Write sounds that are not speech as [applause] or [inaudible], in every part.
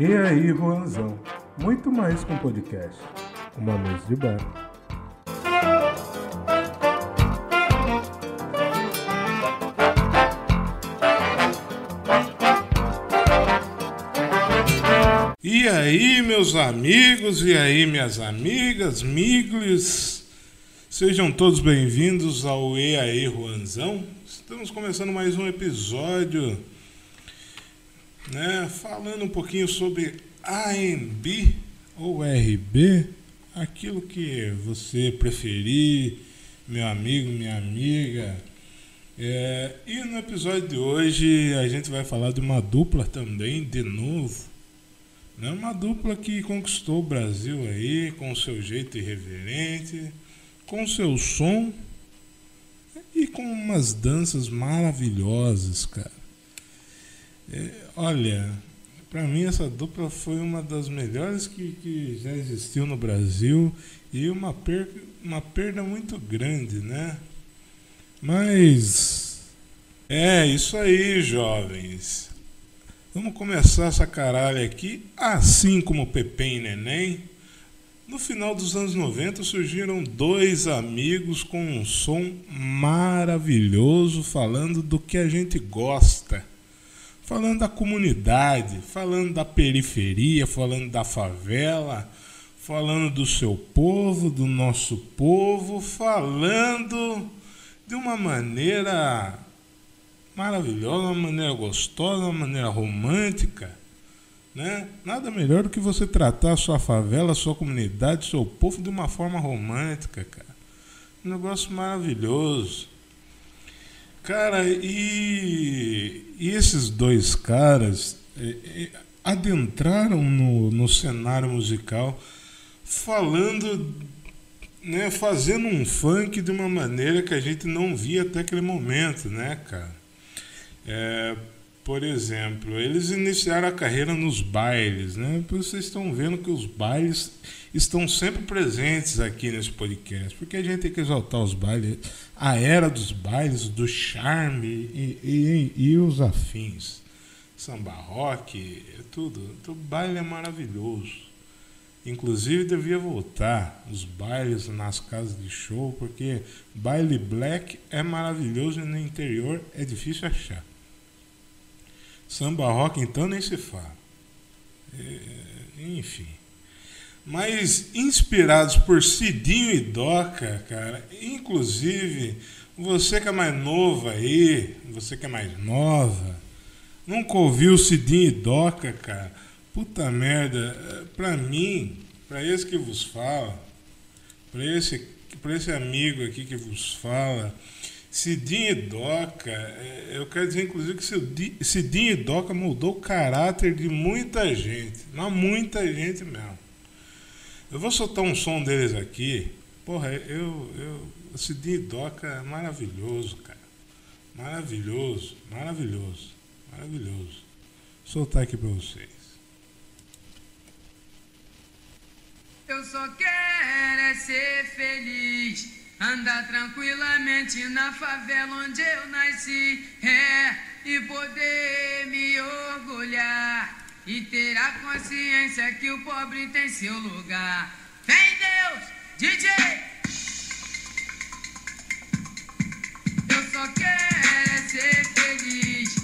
E aí, Juanzão? Muito mais que um podcast. Uma mesa de bar. E aí, meus amigos, e aí, minhas amigas, miglis, sejam todos bem-vindos ao E aí, Juanzão. Estamos começando mais um episódio, né, falando um pouquinho sobre AMB ou RB, aquilo que você preferir, meu amigo, minha amiga. É, e no episódio de hoje a gente vai falar de uma dupla também, de novo. É uma dupla que conquistou o Brasil aí com seu jeito irreverente, com seu som e com umas danças maravilhosas, cara. É, olha, para mim essa dupla foi uma das melhores que, que já existiu no Brasil e uma perda, uma perda muito grande, né? Mas é isso aí, jovens. Vamos começar essa caralho aqui, assim como Pepe e Neném. No final dos anos 90 surgiram dois amigos com um som maravilhoso falando do que a gente gosta. Falando da comunidade, falando da periferia, falando da favela, falando do seu povo, do nosso povo, falando de uma maneira maravilhosa, uma maneira gostosa, uma maneira romântica. Né? Nada melhor do que você tratar a sua favela, a sua comunidade, seu povo de uma forma romântica, cara. Um negócio maravilhoso. Cara, e, e esses dois caras é, é, adentraram no, no cenário musical falando, né, fazendo um funk de uma maneira que a gente não via até aquele momento, né, cara? É, por exemplo, eles iniciaram a carreira nos bailes, né? Vocês estão vendo que os bailes estão sempre presentes aqui nesse podcast, porque a gente tem que exaltar os bailes, a era dos bailes, do charme e, e, e os afins. Samba rock, tudo. O baile é maravilhoso. Inclusive devia voltar os bailes nas casas de show, porque baile black é maravilhoso e no interior é difícil achar. Samba rock, então, nem se fala. É, enfim. Mas inspirados por Cidinho e Doca, cara, inclusive você que é mais novo aí, você que é mais nova, nunca ouviu Cidinho e Doca, cara? Puta merda, pra mim, pra esse que vos fala, pra esse, pra esse amigo aqui que vos fala, Cidinho e Doca, é, eu quero dizer inclusive que Cidinho e Doca mudou o caráter de muita gente, mas muita gente mesmo. Eu vou soltar um som deles aqui. Porra, eu, eu Cidinho e Doca é maravilhoso, cara. Maravilhoso, maravilhoso, maravilhoso. Vou soltar aqui para vocês. Eu só quero é ser feliz. Andar tranquilamente na favela onde eu nasci, é, e poder me orgulhar e ter a consciência que o pobre tem seu lugar. Vem Deus, DJ! Eu só quero é ser feliz,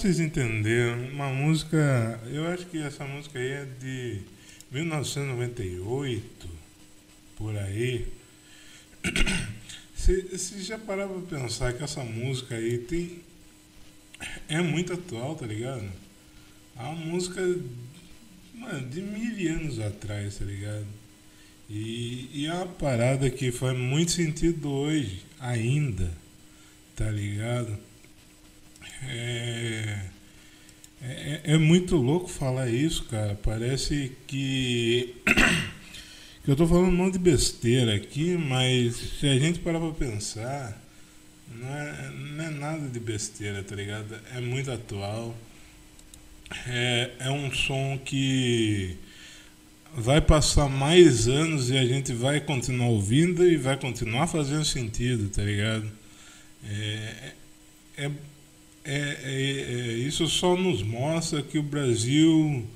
vocês entenderam, uma música, eu acho que essa música aí é de 1998, por aí. [coughs] Você já parava pra pensar que essa música aí tem. É muito atual, tá ligado? É uma música mano, de mil anos atrás, tá ligado? E, e é uma parada que faz muito sentido hoje, ainda, tá ligado? É, é, é muito louco falar isso, cara. Parece que, [coughs] que eu tô falando um monte de besteira aqui, mas se a gente parar pra pensar, não é, não é nada de besteira, tá ligado? É muito atual. É, é um som que vai passar mais anos e a gente vai continuar ouvindo e vai continuar fazendo sentido, tá ligado? É, é, é, é, é, isso só nos mostra que o Brasil,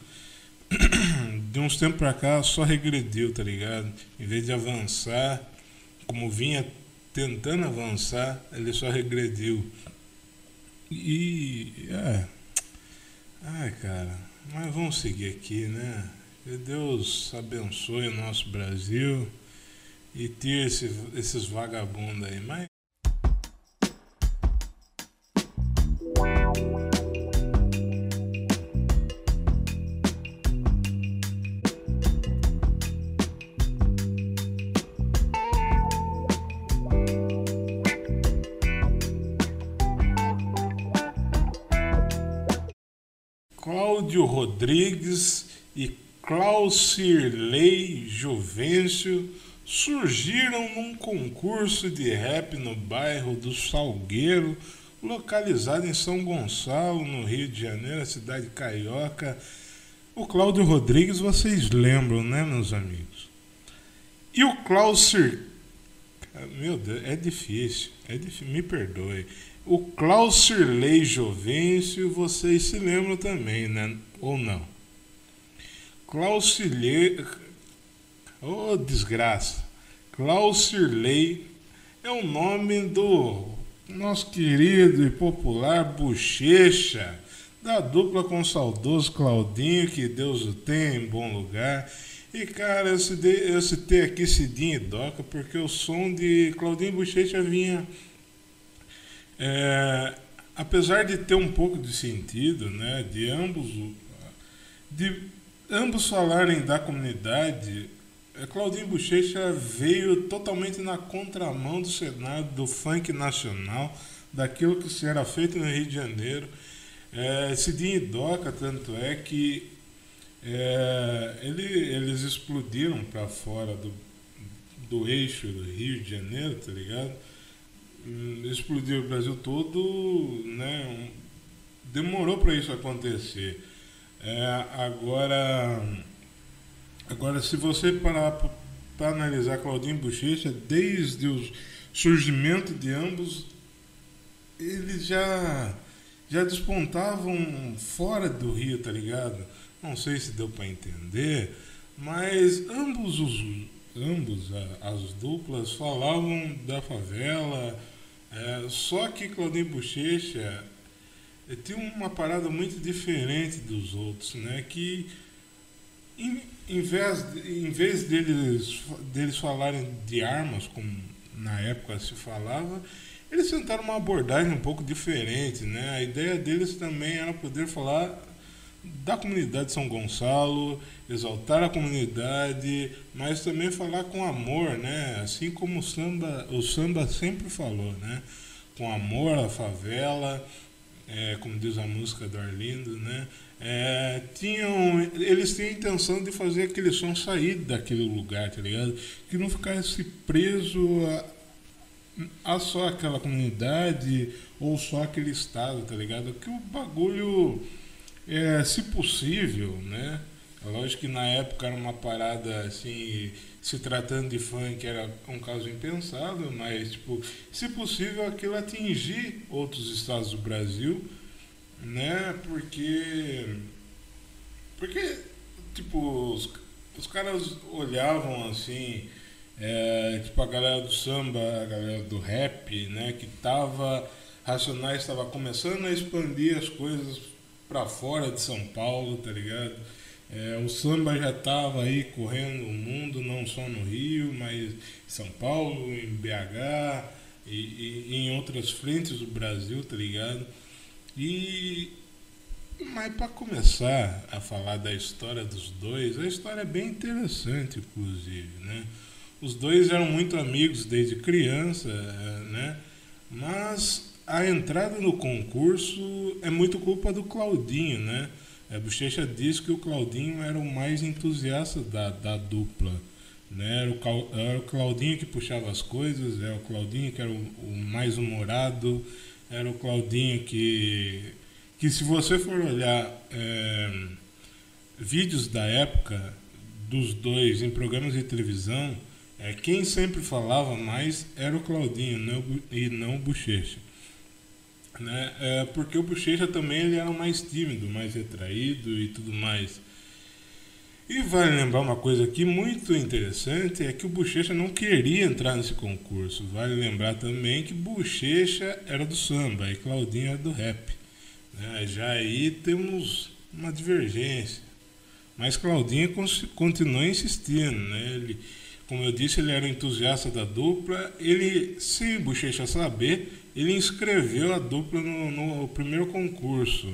[clears throat] de uns tempos pra cá, só regrediu, tá ligado? Em vez de avançar, como vinha tentando avançar, ele só regrediu. E. É. Ai, cara, mas vamos seguir aqui, né? Que Deus abençoe o nosso Brasil e tire esse, esses vagabundos aí. Mas Rodrigues e Claucirley Juvencio surgiram num concurso de rap no bairro do Salgueiro, localizado em São Gonçalo, no Rio de Janeiro, cidade carioca. O Cláudio Rodrigues vocês lembram, né, meus amigos? E o Claucir... Meu Deus, é difícil, é difícil, me perdoe. O Claucirley Jovencio, vocês se lembram também, né? Ou não? Claucirley... Oh, desgraça. Claucirley é o nome do nosso querido e popular Bochecha, da dupla com o saudoso Claudinho, que Deus o tenha em bom lugar. E cara, eu citei, eu citei aqui Cidinho e Doca porque o som de Claudinho Bochecha vinha é, apesar de ter um pouco de sentido, né, de ambos, de ambos falarem da comunidade, é, Claudinho Bochecha veio totalmente na contramão do cenário do funk nacional, daquilo que se era feito no Rio de Janeiro. É, e Doca, tanto é que é, ele, eles explodiram para fora do, do eixo do Rio de Janeiro, tá ligado? Explodiu o Brasil todo, né? Demorou para isso acontecer. É, agora, agora, se você parar para analisar Claudinho Bochecha, desde o surgimento de ambos, eles já já despontavam fora do Rio, tá ligado? Não sei se deu para entender, mas ambos os ambos as duplas falavam da favela é, só que Claudinho Bochecha eh, tem uma parada muito diferente dos outros, né? Que em, em, vez, em vez deles, deles falarem de armas, como na época se falava, eles tentaram uma abordagem um pouco diferente, né? A ideia deles também era poder falar da comunidade de São Gonçalo, exaltar a comunidade, mas também falar com amor, né? Assim como o samba, o samba sempre falou, né? Com amor à favela, é, como diz a música do Arlindo, né? É, tinham, eles tinham a intenção de fazer aquele som sair daquele lugar, tá ligado? Que não ficasse preso a, a só aquela comunidade ou só aquele estado, tá ligado? Que o bagulho é, se possível, né? Lógico que na época era uma parada assim, se tratando de funk era um caso impensável, mas tipo, se possível aquilo atingir outros estados do Brasil, né? Porque porque tipo, os, os caras olhavam assim, é, tipo a galera do samba, a galera do rap, né, que tava, Racionais estava começando a expandir as coisas para fora de São Paulo, tá ligado? É, o samba já estava aí correndo o mundo, não só no Rio, mas em São Paulo, em BH e, e- e em outras frentes do Brasil, tá ligado? E mas para começar a falar da história dos dois, a história é bem interessante, inclusive, né? Os dois eram muito amigos desde criança, eh, né? Mas a entrada no concurso é muito culpa do Claudinho, né? A Bochecha diz que o Claudinho era o mais entusiasta da, da dupla. Né? Era, o, era o Claudinho que puxava as coisas, era o Claudinho que era o, o mais humorado, era o Claudinho que, que se você for olhar é, vídeos da época dos dois em programas de televisão, é, quem sempre falava mais era o Claudinho não, e não o Bochecha. Né? É, porque o Bochecha também ele era mais tímido, mais retraído e tudo mais. E vale lembrar uma coisa aqui muito interessante, é que o Bochecha não queria entrar nesse concurso. Vale lembrar também que Bochecha era do samba e Claudinho era do rap. né? Já aí temos uma divergência. Mas Claudinho continua insistindo, né? Ele, como eu disse, ele era entusiasta da dupla. Ele, sem Bochecha saber, ele inscreveu a dupla no, no primeiro concurso.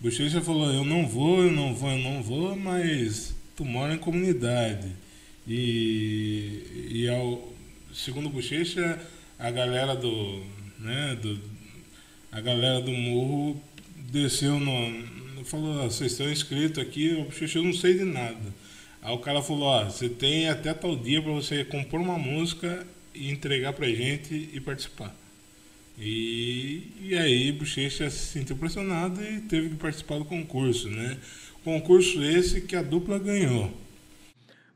Bochecha falou, eu não vou, eu não vou, eu não vou, mas tu mora em comunidade. E, e ao, segundo Bochecha, a galera do, né, do, a galera do morro desceu no, falou, "Ó, vocês estão inscritos aqui, o Bochecha, eu não sei de nada. Aí o cara falou, ó, você tem até tal dia para você compor uma música e entregar pra gente e participar. E, e aí Bochecha se sentiu pressionado e teve que participar do concurso, né? Concurso esse que a dupla ganhou.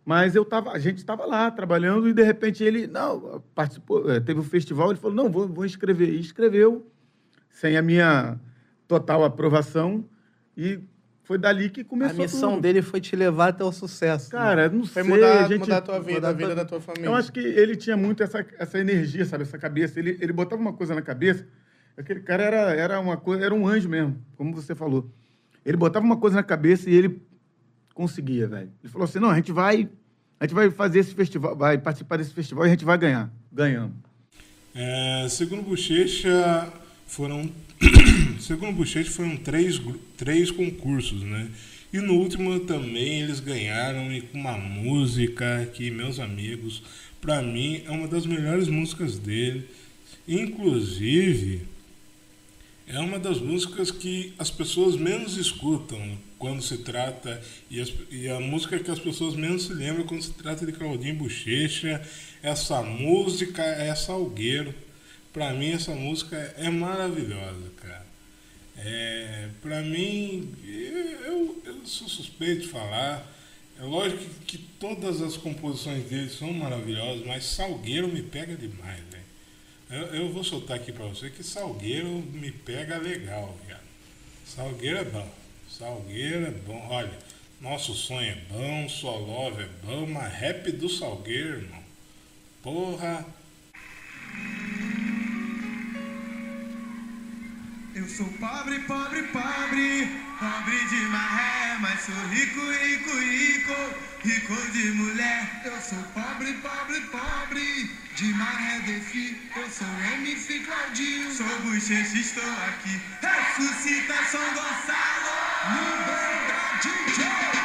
Mas eu tava, a gente estava lá trabalhando e de repente ele, não, participou, eh, teve um festival, ele falou, não, vou, vou inscrever. E escreveu, sem a minha total aprovação, e foi dali que A começou missão tudo. dele foi te levar até o sucesso. né? Cara, não Foi sei, mudar, a gente, mudar a tua vida, mudar a vida da tua família. Eu acho que ele tinha muito essa, essa energia, sabe, essa cabeça. Ele, ele botava uma coisa na cabeça. Aquele cara era, era uma coisa, era um anjo mesmo, como você falou. Ele botava uma coisa na cabeça e ele conseguia, velho. Ele falou assim: "Não, a gente vai, a gente vai fazer esse festival, vai participar desse festival e a gente vai ganhar". Ganhamos. É, segundo Bochecha, foram segundo Bochecha foram três, três concursos, né? E no último também eles ganharam e com uma música que, meus amigos, para mim é uma das melhores músicas dele. Inclusive, é uma das músicas que as pessoas menos escutam quando se trata e, as- e a música que as pessoas menos se lembram quando se trata de Claudinho Bochecha. Essa música é Salgueiro. Pra mim essa música é maravilhosa, cara. É, pra mim, eu, eu sou suspeito de falar. É lógico que, que todas as composições dele são maravilhosas, mas Salgueiro me pega demais, velho. Eu, eu vou soltar aqui pra você que Salgueiro me pega legal, viado. Salgueiro é bom. Salgueiro é bom. Olha, nosso sonho é bom, Solove é bom, mas rap do Salgueiro, irmão. Porra. Eu sou pobre, pobre, pobre, pobre de maré, mas sou rico, rico, rico, rico de mulher. Eu sou pobre, pobre, pobre, de maré desci. Eu sou MC Claudinho, sou bochecha, estou aqui. Ressuscita São Gonçalo, no DJ.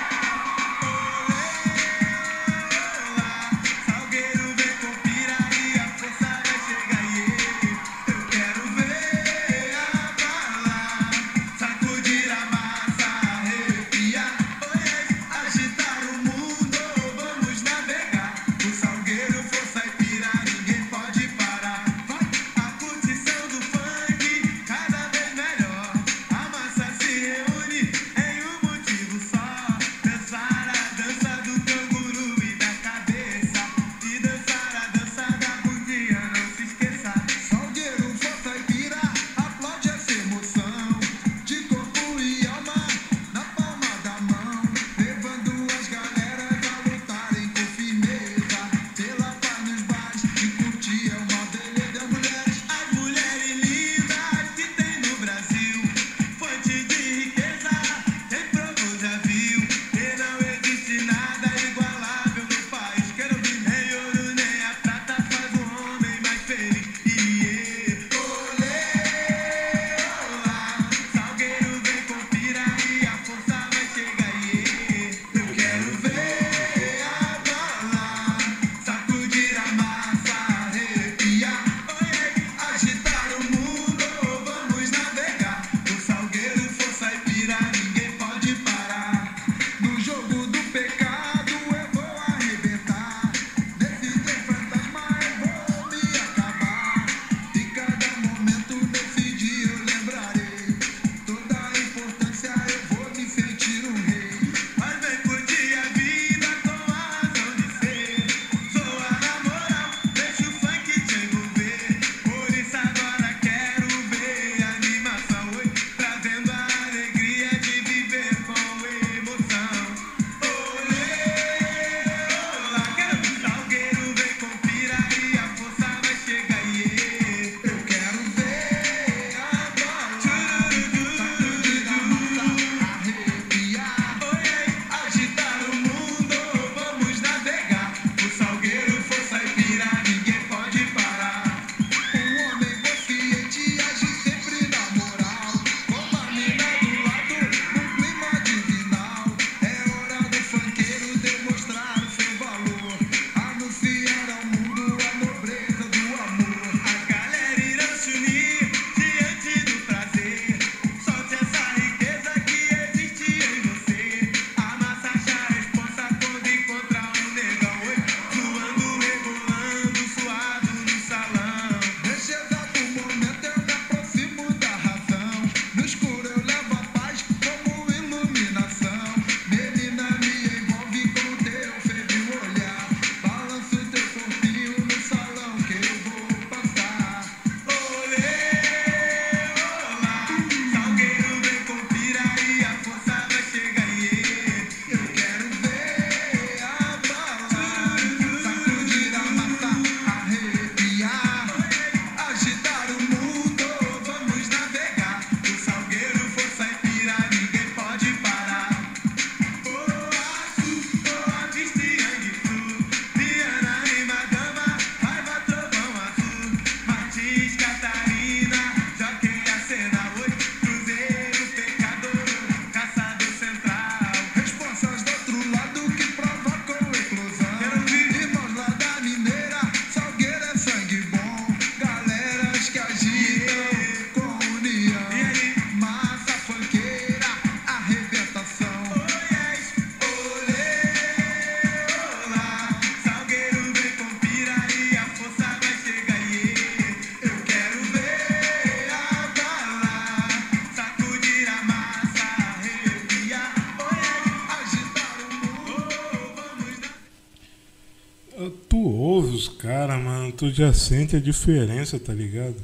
Tu já sente a diferença, tá ligado?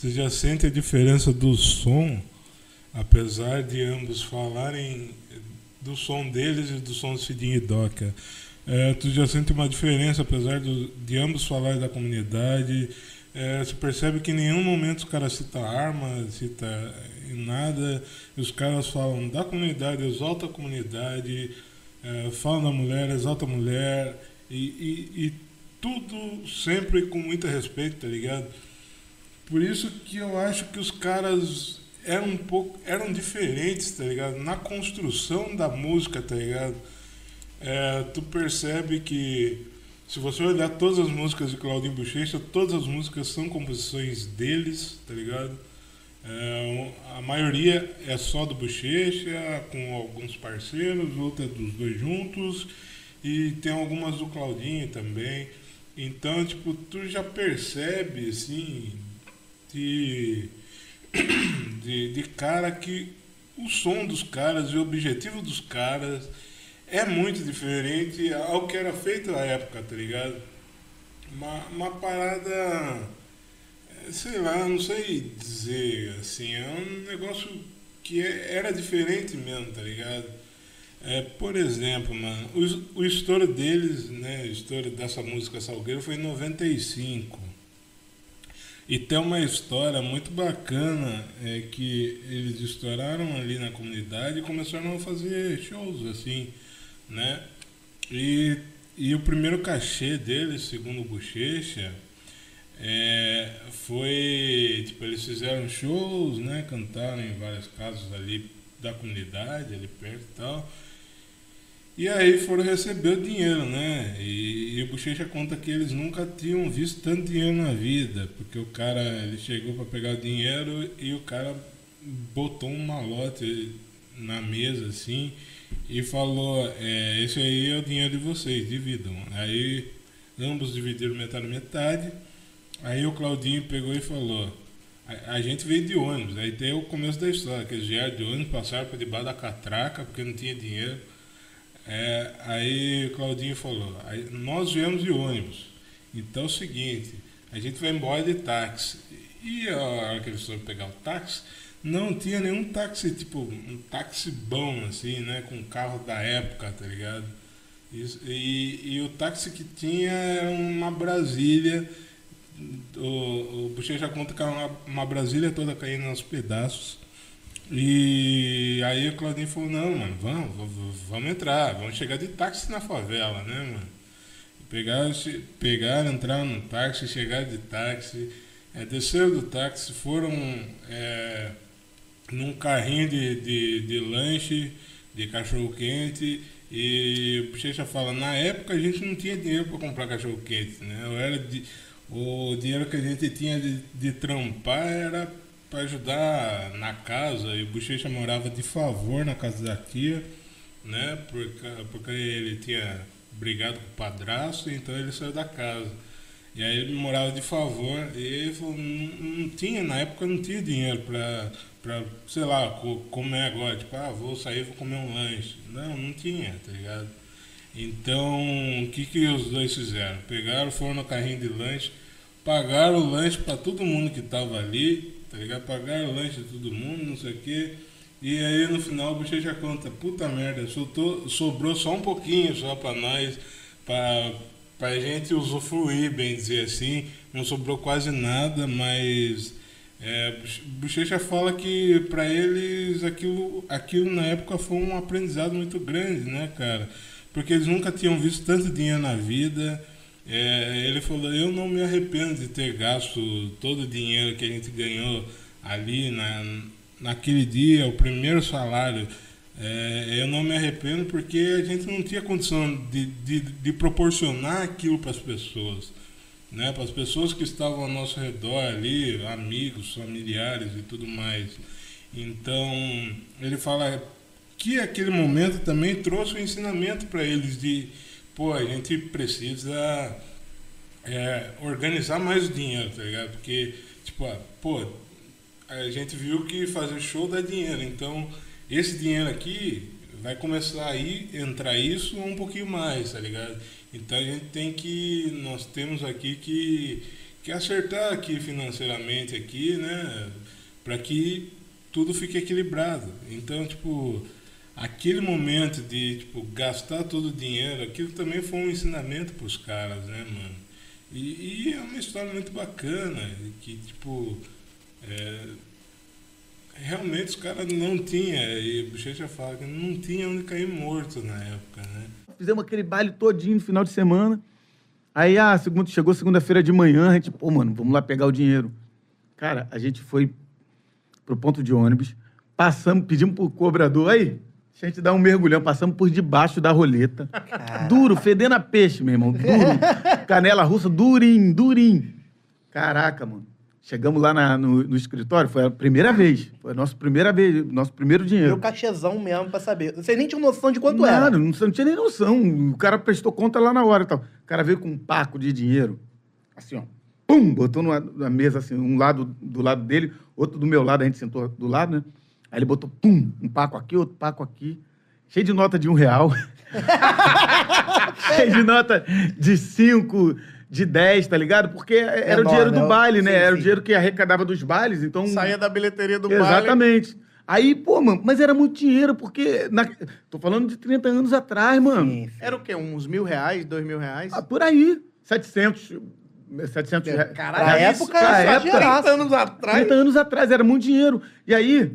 Tu já sente a diferença do som, apesar de ambos falarem do som deles e do som do Cidinho e Doca. É, tu já sente uma diferença, apesar do- de ambos falarem da comunidade. É, você percebe que em nenhum momento os caras citam arma, cita em nada. Os caras falam da comunidade, exalta a comunidade, é, falam da mulher, exalta a mulher. E, e, e tudo sempre com muito respeito, tá ligado? Por isso que eu acho que os caras eram um pouco. eram diferentes, tá ligado? Na construção da música, tá ligado? É, tu percebe que se você olhar todas as músicas de Claudinho Bochecha, todas as músicas são composições deles, tá ligado? É, a maioria é só do Bochecha, com alguns parceiros, outra dos dois juntos, e tem algumas do Claudinho também. Então, tipo, tu já percebe, assim, de, de, de cara que o som dos caras e o objetivo dos caras é muito diferente ao que era feito à época, tá ligado? Uma, uma parada, sei lá, não sei dizer, assim, é um negócio que é- era diferente mesmo, tá ligado? É, por exemplo, mano, o, o estouro deles, né, o estouro dessa música Salgueiro foi em 95. E tem uma história muito bacana, é que eles estouraram ali na comunidade e começaram a fazer shows, assim, né? E, e o primeiro cachê deles, segundo o Bochecha, é, foi, tipo, eles fizeram shows, né? Cantaram em várias casas ali da comunidade, ali perto e tal. E aí foram receber o dinheiro, né? E, e o Bochecha conta que eles nunca tinham visto tanto dinheiro na vida, porque o cara, ele chegou para pegar o dinheiro e o cara botou um malote na mesa, assim, e falou, é, esse aí é o dinheiro de vocês, dividam. Aí ambos dividiram metade metade, aí o Claudinho pegou e falou, a, gente veio de ônibus, aí tem o começo da história, que eles vieram de ônibus, passaram por debaixo da catraca, porque não tinha dinheiro. É, aí Claudinho falou, "Aí nós viemos de ônibus. Então é o seguinte, a gente vai embora de táxi. E a hora que eles foram pegar o táxi, não tinha nenhum táxi, tipo, um táxi bom, assim, né? Com carro da época, tá ligado? Isso, e, e o táxi que tinha era uma Brasília. O, o Bochecha conta que era uma, uma Brasília toda caindo aos pedaços. E aí o Claudinho falou, não, mano, vamos, vamos, entrar, vamos chegar de táxi na favela, né, mano? Pegaram, pegaram entraram no táxi, chegaram de táxi, é, desceram do táxi, foram é, num carrinho de, de, de lanche, de cachorro quente, e o Bochecha fala, na época a gente não tinha dinheiro para comprar cachorro quente, né? Eu era de, o dinheiro que a gente tinha de, de trampar era para ajudar na casa, e o Bochecha morava de favor na casa da tia, né? Porque, porque ele tinha brigado com o padrasto, então ele saiu da casa. E aí ele morava de favor, e ele falou, não, não tinha, na época não tinha dinheiro pra, pra sei lá, co- comer agora, tipo, ah, vou sair, vou comer um lanche. Não, não tinha, tá ligado? Então, o que que os dois fizeram? Pegaram, foram no carrinho de lanche, pagaram o lanche para todo mundo que tava ali, tá ligado? Pagaram o lanche de todo mundo, não sei o quê. E aí no final o Bochecha conta, puta merda, soltou, sobrou só um pouquinho só para nós, para pra gente usufruir, bem dizer assim. Não sobrou quase nada, mas é, Bochecha fala que para eles aquilo, aquilo na época foi um aprendizado muito grande, né, cara? Porque eles nunca tinham visto tanto dinheiro na vida. É, ele falou, eu não me arrependo de ter gasto todo o dinheiro que a gente ganhou ali na, naquele dia, o primeiro salário. É, eu não me arrependo porque a gente não tinha condição de, de, de proporcionar aquilo para as pessoas. Né, para as pessoas que estavam ao nosso redor ali, amigos, familiares e tudo mais. Então, ele fala que aquele momento também trouxe um ensinamento para eles de, pô, a gente precisa é, organizar mais o dinheiro, tá ligado? Porque, tipo, ah, pô, a gente viu que fazer show dá dinheiro, então esse dinheiro aqui vai começar a ir, entrar isso um pouquinho mais, tá ligado? Então a gente tem que, nós temos aqui que, que acertar aqui financeiramente aqui, né? Para que tudo fique equilibrado. Então, tipo, aquele momento de tipo, gastar todo o dinheiro, aquilo também foi um ensinamento para os caras, né, mano? E, e é uma história muito bacana, que tipo. É, realmente os caras não tinham, e o Bochecha fala que não tinha onde cair morto na época, né? Fizemos aquele baile todinho no final de semana. Aí, ah, chegou segunda-feira de manhã, a gente, pô, mano, vamos lá pegar o dinheiro. Cara, a gente foi pro ponto de ônibus, passamos, pedimos pro cobrador, aí, a gente dá um mergulhão, passamos por debaixo da roleta. Duro, fedendo a peixe, meu irmão, duro. Canela russa, durinho, durinho. Caraca, mano. Chegamos lá na- no, no escritório, foi a primeira vez. Foi a nossa primeira vez, nosso primeiro dinheiro. Meu cachezão mesmo pra saber. Você nem tinha noção de quanto Nada, era. não, não tinha nem noção. O cara prestou conta lá na hora e tal. O cara veio com um paco de dinheiro, assim, ó. Pum! Botou numa, na mesa, assim, um lado do lado dele, outro do meu lado, a gente sentou do lado, né? Aí ele botou, pum, um paco aqui, outro paco aqui. Cheio de nota de um real. [laughs] Cheio de nota de cinco, de dez, tá ligado? Porque era o dinheiro né? do baile, né? Sim, era o sim. dinheiro que arrecadava dos bailes, então... Saía da bilheteria do baile. Exatamente. Aí, pô, mano, mas era muito dinheiro, porque. na- Tô falando de 30 anos atrás, mano. Sim. Era o quê? Uns mil reais, dois mil reais? Ah, por aí. 700. 700 reais. Caralho, Na época, isso exageraço. 30 anos atrás. 30 anos atrás, era muito dinheiro. E aí,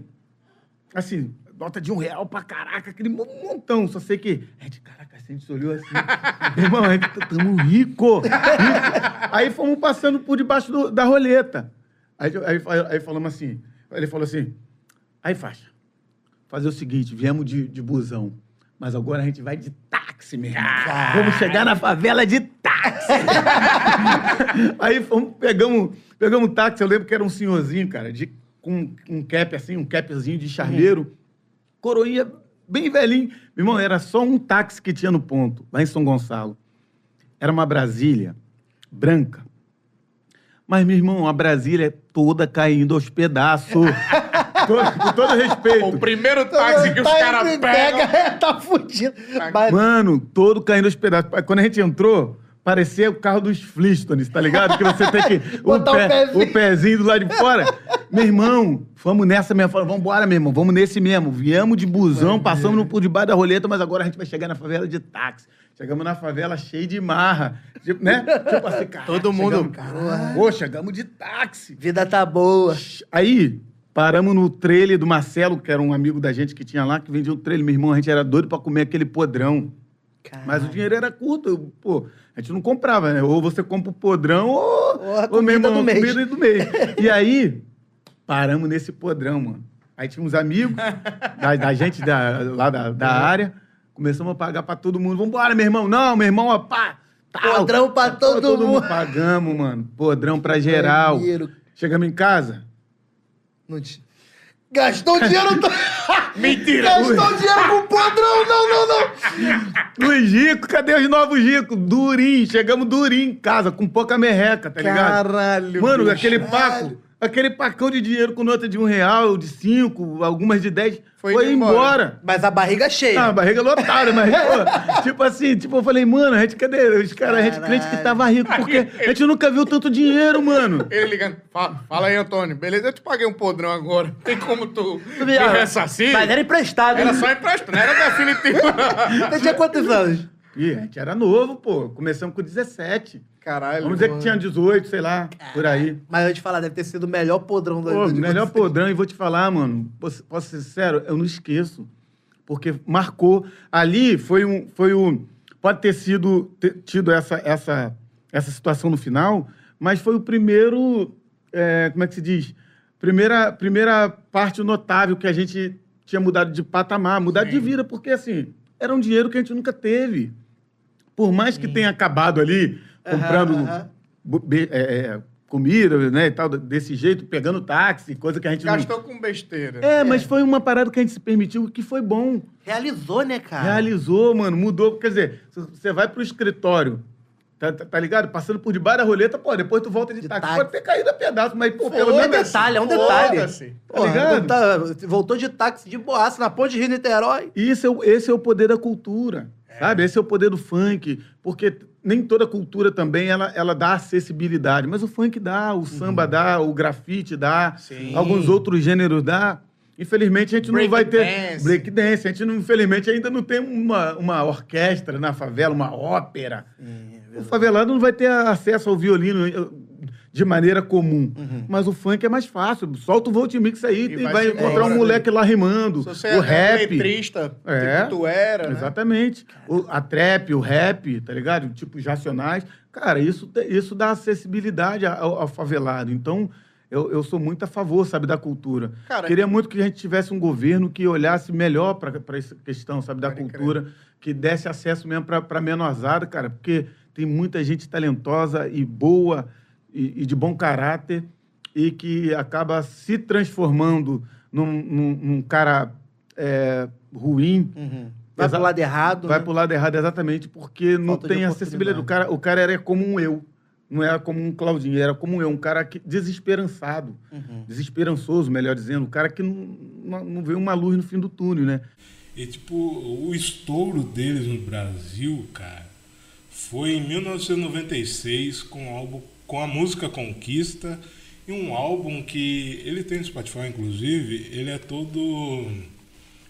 assim, nota de um real pra caraca, aquele mon- montão. Só sei que. A gente, caraca, a gente olhou assim. [laughs] Irmão, a gente tamo rico, rico. [laughs] Aí fomos passando por debaixo do- da roleta. Aí, aí, aí falamos assim. Ele falou assim: aí, faixa, fazer o seguinte, viemos de, de busão. Mas agora a gente vai de táxi, meu irmão. Vamos chegar na favela de táxi. [laughs] Aí fomos, pegamos, pegamos um táxi, eu lembro que era um senhorzinho, cara, de, com um cap assim, um capzinho de charneiro. Coroinha bem velhinho. Meu irmão, era só um táxi que tinha no ponto, lá em São Gonçalo. Era uma Brasília branca. Mas, meu irmão, a Brasília é toda caindo aos pedaços. [laughs] Com- com todo respeito. O primeiro táxi que os Tá, caras ele pegam. pega, [laughs] tá fudido. Mas, Mano, todo caindo aos pedaços. Quando a gente entrou, parecia o carro dos Flintstones, tá ligado? Que você tem que. [laughs] o, Botar o pé- pezinho. o pezinho do lado de fora. meu irmão, vamos nessa mesmo. Vamos embora, meu irmão, vamos nesse mesmo. Viemos de busão, passamos no- por debaixo da roleta, mas agora a gente vai chegar na favela de táxi. Chegamos na favela cheio de marra. Tipo, né? Tipo assim, cara. Todo mundo- Caralho. Pô, chegamos de táxi. vida tá boa. Aí, paramos no trailer do Marcelo, que era um amigo da gente que tinha lá, que vendia um trailer. Meu irmão, a gente era doido pra comer aquele podrão. Mas o dinheiro era curto. eu, Pô, a gente não comprava, né? Ou você compra o podrão, ou, Ou a ou irmão, do mês. comida do mês. [laughs] E aí, paramos nesse podrão, mano. Aí tinha uns amigos da, da gente da, lá da, da área. Começamos a pagar pra todo mundo. Vambora, meu irmão. Não, meu irmão, ó, pá. tal. Podrão pra Pô, todo mundo. Pagamos, mano. Podrão pra geral. Chegamos em casa. Não te- Gastou dinheiro. Mentira. Gastou dinheiro com [laughs] podrão. Não, não, não. Os ricos, cadê os novos ricos? Durinho, chegamos durinho em casa, com pouca merreca, tá ligado? Caralho. Mano, bicho. aquele paco, aquele pacão de dinheiro com nota de um real, de cinco, algumas de dez, Foi foi, embora. embora. Mas a barriga cheia. Ah, a barriga lotada, mas, pô, [laughs] tipo assim, tipo, eu falei, mano, a gente, cadê? Os caras, a gente crente que tava rico, porque a gente nunca viu tanto dinheiro, mano. Ele ligando. Fala, fala aí, Antônio. Beleza, eu te paguei um podrão agora. Tem como tu Tu me ressarcir? Mas era emprestado. Era só empréstimo, não era definitivo. [laughs] Você tinha quantos anos? Ih, a gente era novo, pô. Começamos com 17. Caralho. Vamos dizer que mano. tinha 18, sei lá, por aí. Mas eu vou te falar, deve ter sido o melhor podrão da Pô, de melhor vocês. podrão, e vou te falar, mano, posso, posso ser sincero, eu não esqueço. Porque marcou. Ali foi um. Foi um pode ter sido ter tido essa, essa, essa situação no final, mas foi o primeiro. é, como é que se diz? Primeira, primeira parte notável que a gente tinha mudado de patamar, mudado de vida, porque assim, era um dinheiro que a gente nunca teve. Por mais que tenha acabado ali, comprando é, é, comida, né, e tal, desse jeito, pegando táxi, coisa que a gente não... Gastou com besteira. É, mas foi uma parada que a gente se permitiu que foi bom. Realizou, né, cara? Realizou, mano, mudou. Quer dizer, você vai pro escritório, tá, tá- tá ligado? Passando por debaixo da roleta, pô, depois tu volta de, De táxi. táxi. Pode ter caído a pedaço, mas, pô, pelo É um menos... detalhe, é um detalhe. Porra, ligado? tá- voltou de táxi de boaça na ponte de Rio Niterói. Isso é, esse é o poder da cultura. Sabe? Esse é o poder do funk, porque nem toda cultura também ela, ela dá acessibilidade, mas o funk dá, o samba dá, o grafite dá, Sim. alguns outros gêneros dá. Infelizmente a gente não Break vai ter dance. break dance, a gente não, infelizmente ainda não tem uma, uma orquestra na favela, uma ópera. o favelado não vai ter acesso ao violino de maneira comum, mas o funk é mais fácil. Solta o Volt Mix aí E e vai vai, encontrar um moleque lá rimando. Se você o é rap. letrista, É, tipo tu era, né? Exatamente. O- a trap, o rap, tá ligado? Tipo, os racionais. Cara, isso, isso dá acessibilidade ao, ao favelado. Então, eu, eu sou muito a favor, sabe, da cultura. Cara, Queria muito que a gente tivesse um governo que olhasse melhor para essa questão, sabe, da Pode crer. cultura, que desse acesso mesmo para menorzada, cara, porque tem muita gente talentosa e boa e, e de bom caráter e que acaba se transformando num, num- num cara é, ruim, Uhum. Vai Exa- pro lado errado. Vai né? pro lado errado exatamente porque não Falta de tem acessibilidade. O cara, o cara era como um eu. Não era como um Claudinho, era como um eu, um cara que, desesperançado, Uhum. desesperançoso, melhor dizendo, um cara que não, não, não vê uma luz no fim do túnel, né? E tipo, o estouro deles no Brasil, cara, foi em 1996 com o álbum com a música Conquista e um álbum que ele tem no Spotify inclusive, ele é todo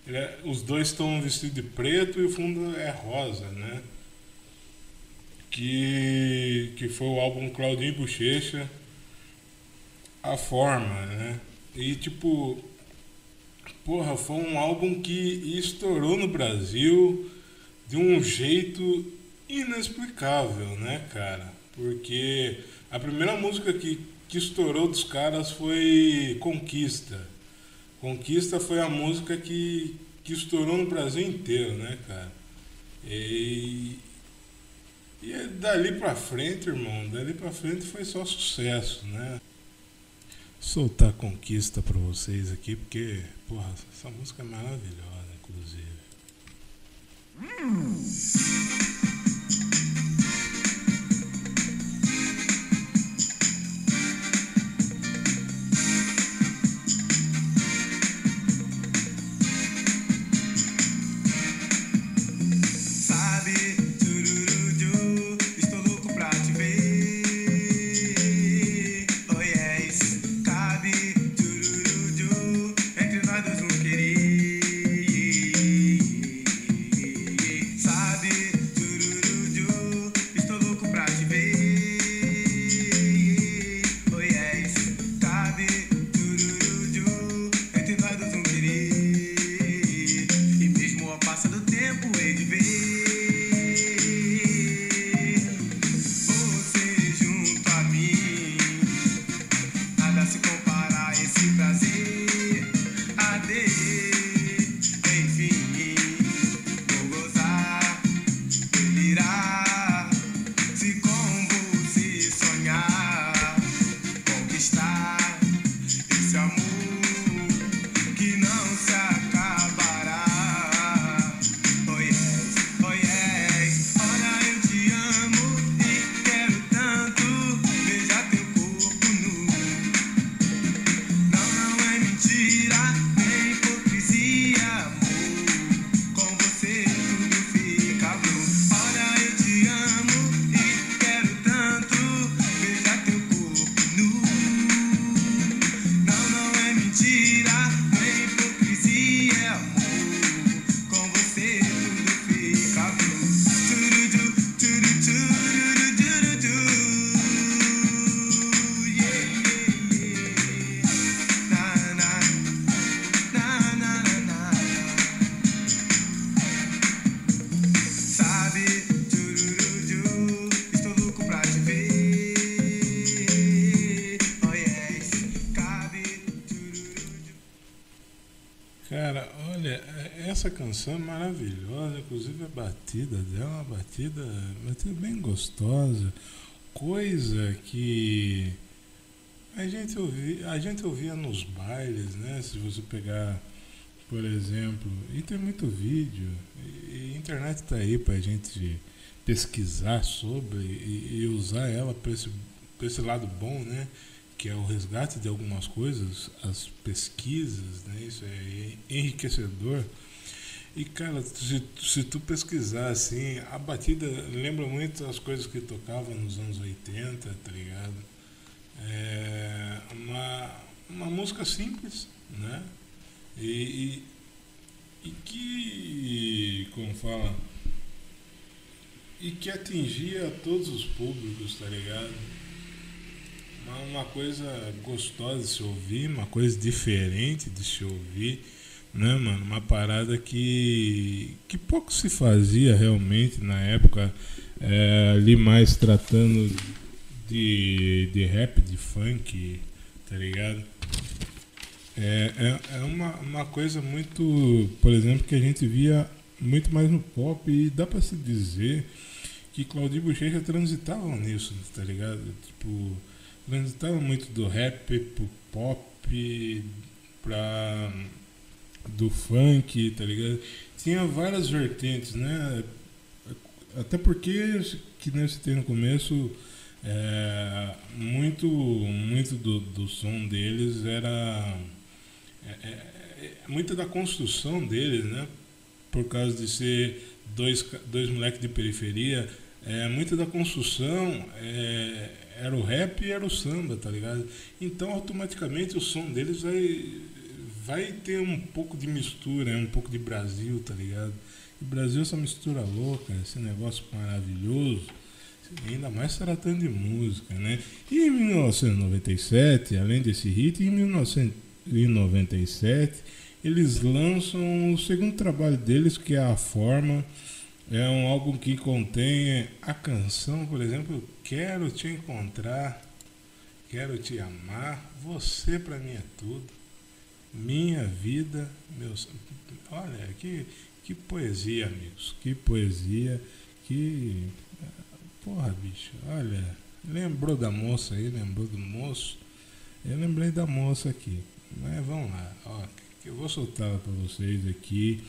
ele é- os dois estão vestidos de preto e o fundo é rosa, né? Que que foi o álbum Claudinho Bochecha a forma, né? E tipo, Porra, foi um álbum que estourou no Brasil de um jeito inexplicável, né, cara? Porque a primeira música que, que estourou dos caras foi Conquista. Conquista foi a música que, que estourou no Brasil inteiro, né, cara? E, e é dali pra frente, irmão, dali pra frente foi só sucesso, né? soltar conquista pra vocês aqui, porque, porra, essa música é maravilhosa, inclusive. Sabe, batida dela uma batida, batida bem gostosa, coisa que a gente, ouvi, a gente ouvia nos bailes, né? Se você pegar, por exemplo, e tem muito vídeo, e, a internet tá aí pra gente pesquisar sobre e, e usar ela para esse, esse lado bom, né? Que é o resgate de algumas coisas, as pesquisas, né? Isso é enriquecedor. E, cara, se, se tu pesquisar assim, a batida lembra muito as coisas que tocavam nos anos 80, tá ligado? É uma, uma música simples, né? E, e, e que, como fala, e que atingia todos os públicos, tá ligado? Uma, uma coisa gostosa de se ouvir, uma coisa diferente de se ouvir, né, mano? Uma parada que, que pouco se fazia realmente na época, é, ali mais tratando de, de rap, de funk, tá ligado? É, é, é uma, uma coisa muito, por exemplo, que a gente via muito mais no pop e dá pra se dizer que Claudinho Bochecha transitava nisso, tá ligado? Tipo, transitava muito do rap pro pop, pra, do funk, tá ligado? Tinha várias vertentes, né? Até porque, que nem você tem no começo, é, muito, muito do, do som deles era. É, é, é, muita da construção deles, né? Por causa de ser dois, dois moleques de periferia, é, muita da construção é, era o rap e era o samba, tá ligado? Então automaticamente o som deles vai, vai ter um pouco de mistura, um pouco de Brasil, tá ligado? E Brasil é essa mistura louca, esse negócio maravilhoso. Ainda mais tratando de música, né? E em 1997, além desse hit, em 1997 eles lançam o segundo trabalho deles, que é A Forma. É um álbum que contém a canção, por exemplo, Quero Te Encontrar, Quero Te Amar, Você Pra Mim É Tudo, Minha Vida, meus... Olha, que, que poesia, amigos, que poesia, que... Porra, bicho, olha, lembrou da moça aí, lembrou do moço? Eu lembrei da moça aqui, mas vamos lá, ó, eu vou soltar para vocês aqui.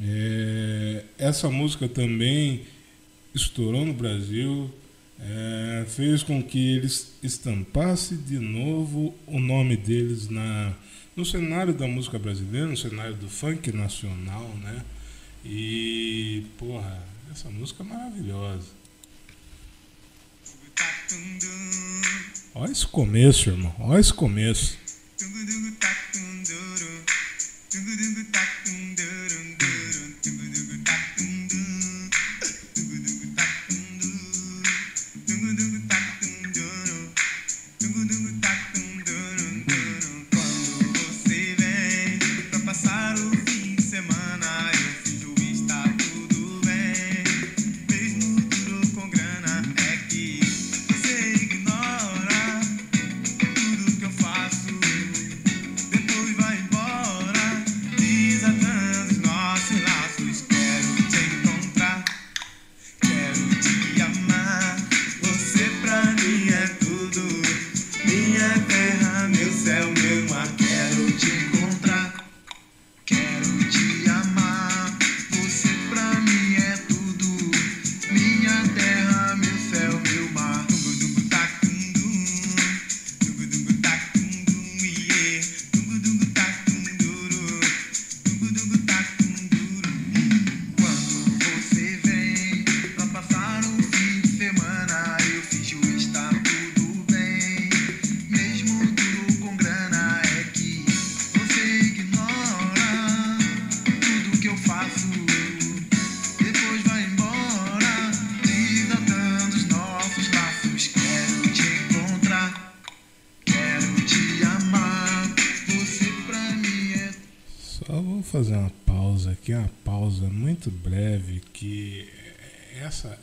É, essa música também estourou no Brasil, é, fez com que eles estampassem de novo o nome deles na, no cenário da música brasileira, no cenário do funk nacional, né? E, porra, essa música é maravilhosa. Olha esse começo, irmão. Olha esse começo.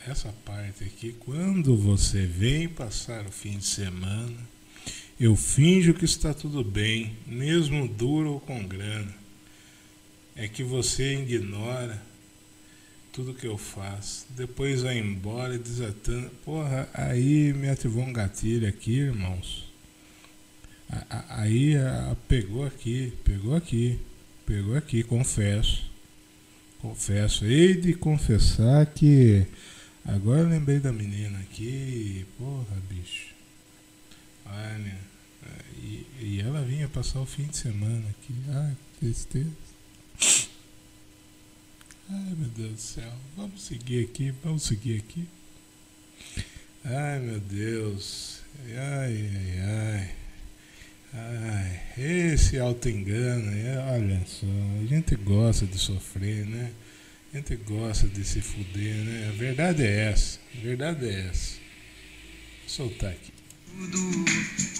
Essa, parte aqui, quando você vem passar o fim de semana, eu finjo que está tudo bem, mesmo duro ou com grana. É que você ignora tudo que eu faço, depois vai embora desatando. Porra, aí me ativou um gatilho aqui, irmãos. Aí pegou aqui, pegou aqui. Pegou aqui, confesso. Confesso. Hei de confessar que. Agora eu lembrei da menina aqui. Porra, bicho. Olha. E, e ela vinha passar o fim de semana aqui. Ai, que tristeza. Ai, meu Deus do céu. Vamos seguir aqui, vamos seguir aqui. Ai, meu Deus. Ai, ai, ai. Ai, esse auto-engano, olha só, a gente gosta de sofrer, né? Gente gosta de se fuder, né? A verdade é essa, a verdade é essa. Vou soltar aqui. tudo.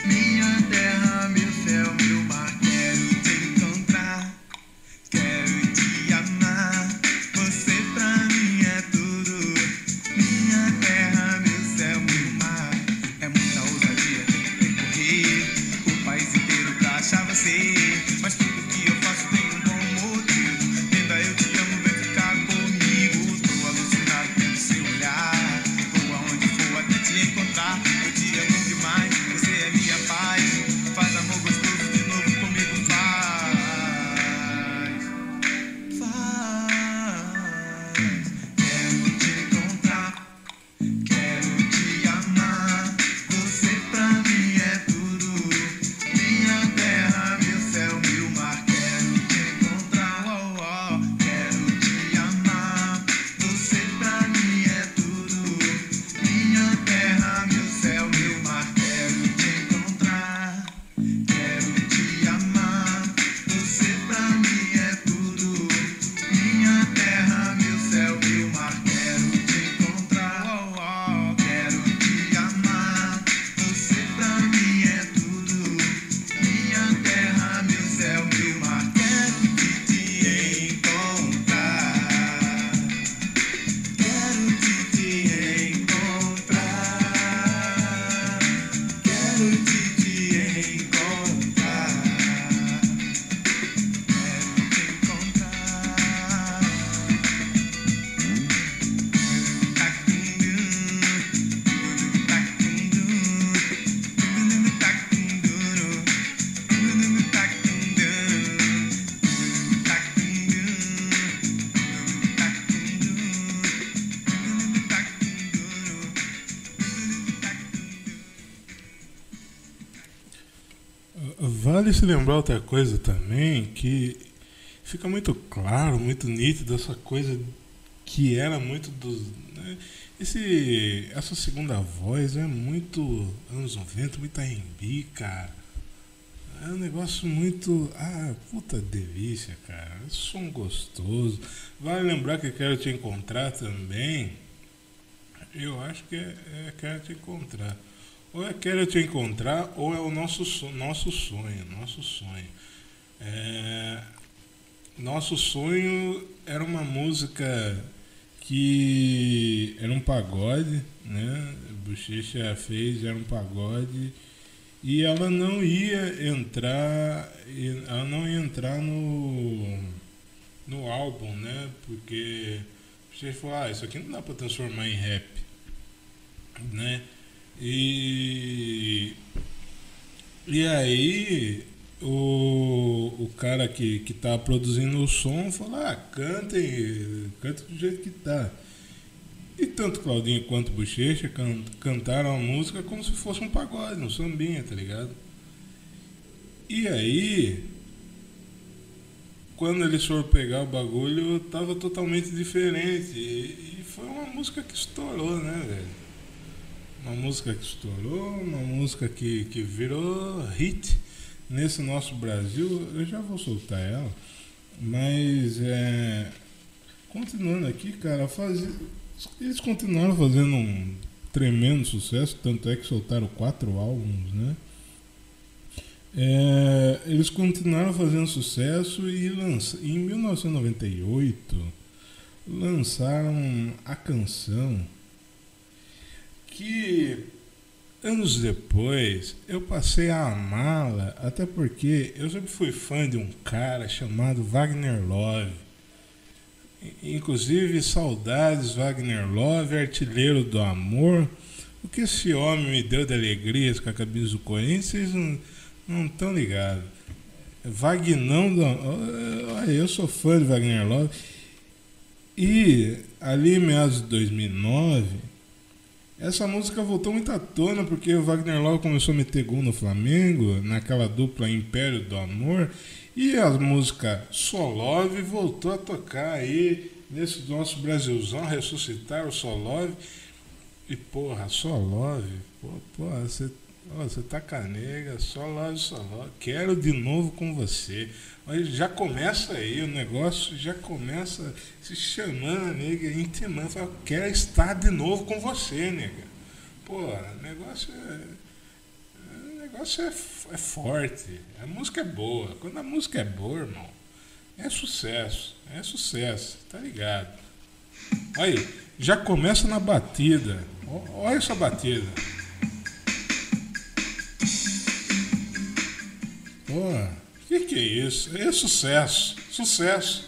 Minha terra, meu céu, meu se lembrar outra coisa também, que fica muito claro, muito nítido essa coisa que era muito dos. né, esse, essa segunda voz é muito anos 90, muito R&B, cara. É um negócio muito. Ah, puta delícia, cara. Som gostoso. Vale lembrar que quero te encontrar também. Eu acho que é, é quero te encontrar. Ou é quero te encontrar, ou é o nosso, so- nosso sonho. Nosso sonho. É, nosso sonho era uma música que era um pagode, né? Bochecha fez, era um pagode. E ela não ia entrar, ela não ia entrar no, no álbum, né? Porque você falou, ah, isso aqui não dá para transformar em rap, né? E e aí o, o cara que, que tá produzindo o som falou, ah, cantem, canta do jeito que tá. E tanto Claudinho quanto Bochecha can, cantaram a música como se fosse um pagode, um sambinha, tá ligado? E aí, quando eles foram pegar o bagulho, tava totalmente diferente. E, e foi uma música que estourou, né, velho? Uma música que estourou, uma música que, que virou hit nesse nosso Brasil. Eu já vou soltar ela, mas é, continuando aqui, cara, faz, eles continuaram fazendo um tremendo sucesso, tanto é que soltaram quatro álbuns, né? É, eles continuaram fazendo sucesso e lança, em 1998 lançaram a canção que anos depois eu passei a amá-la, até porque eu sempre fui fã de um cara chamado Wagner Love. Inclusive, saudades Wagner Love, artilheiro do amor. O que esse homem me deu de alegrias com a camisa do Corinthians, vocês não, estão ligados. Vagnão do Olha, eu sou fã de Wagner Love. E ali em meados de 2009, essa música voltou muito à tona porque o Wagner Love começou a meter gol no Flamengo, naquela dupla Império do Amor, e a música Solove voltou a tocar aí nesse nosso Brasilzão, ressuscitar o Solove. E porra, Solove, pô, porra, você você tá carnega, só lá só loja. Quero de novo com você. Mas já começa aí, o negócio já começa se chamando, nega, intimando. Fala, quero estar de novo com você, nega. Pô, o negócio é, é. Negócio é, é forte. A música é boa. Quando a música é boa, irmão, é sucesso. É sucesso, tá ligado? Aí, já começa na batida. Olha essa batida. Pô, que que é isso? É sucesso, sucesso.